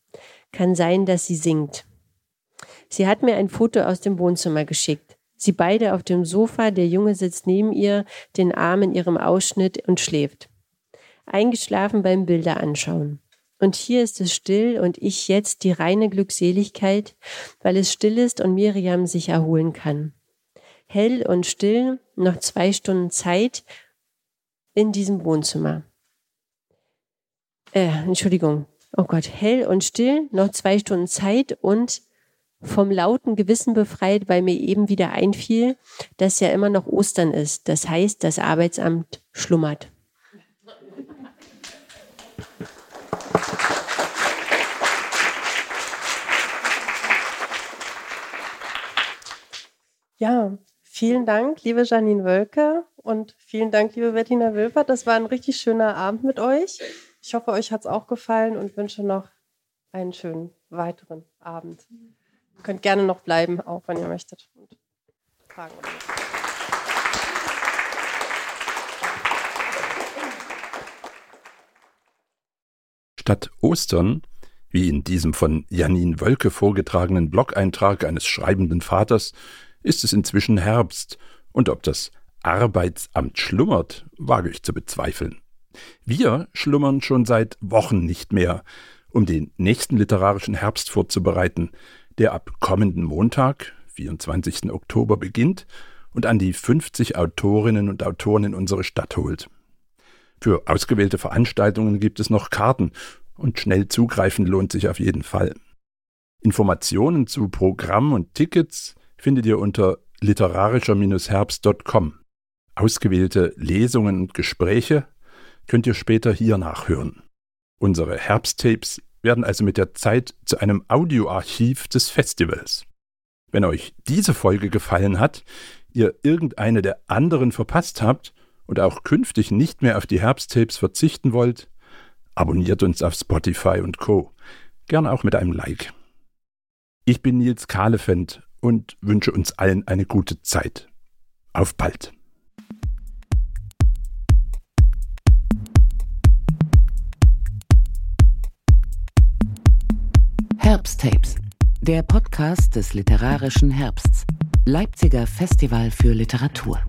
Kann sein, dass sie singt. Sie hat mir ein Foto aus dem Wohnzimmer geschickt. Sie beide auf dem Sofa, der Junge sitzt neben ihr, den Arm in ihrem Ausschnitt und schläft. Eingeschlafen beim Bilder anschauen. Und hier ist es still und ich jetzt die reine Glückseligkeit, weil es still ist und Miriam sich erholen kann. Hell und still, noch zwei Stunden Zeit in diesem Wohnzimmer. Äh, Entschuldigung, oh Gott, hell und still, noch zwei Stunden Zeit und vom lauten Gewissen befreit, weil mir eben wieder einfiel, dass ja immer noch Ostern ist. Das heißt, das Arbeitsamt schlummert. Ja, vielen Dank, liebe Janine Wölke und vielen Dank, liebe Bettina Wilpert. Das war ein richtig schöner Abend mit euch. Ich hoffe, euch hat es auch gefallen und wünsche noch einen schönen weiteren Abend. Ihr könnt gerne noch bleiben, auch wenn ihr möchtet. Und fragen. Statt Ostern, wie in diesem von Janine Wölke vorgetragenen Blog-Eintrag eines schreibenden Vaters, ist es inzwischen Herbst Und ob das Arbeitsamt schlummert, wage ich zu bezweifeln. Wir schlummern schon seit Wochen nicht mehr, um den nächsten literarischen Herbst vorzubereiten, der ab kommenden Montag, 24. Oktober, beginnt und an die 50 Autorinnen und Autoren in unsere Stadt holt. Für ausgewählte Veranstaltungen gibt es noch Karten und schnell zugreifen lohnt sich auf jeden Fall. Informationen zu Programm und Tickets findet ihr unter literarischer-herbst.com. Ausgewählte Lesungen und Gespräche könnt ihr später hier nachhören. Unsere Herbsttapes werden also mit der Zeit zu einem Audioarchiv des Festivals. Wenn euch diese Folge gefallen hat, ihr irgendeine der anderen verpasst habt und auch künftig nicht mehr auf die Herbsttapes verzichten wollt, abonniert uns auf Spotify und Co. Gern auch mit einem Like. Ich bin Nils Kahlefeld und wünsche uns allen eine gute Zeit. Auf bald! Herbsttapes, der Podcast des literarischen Herbsts. Leipziger Festival für Literatur.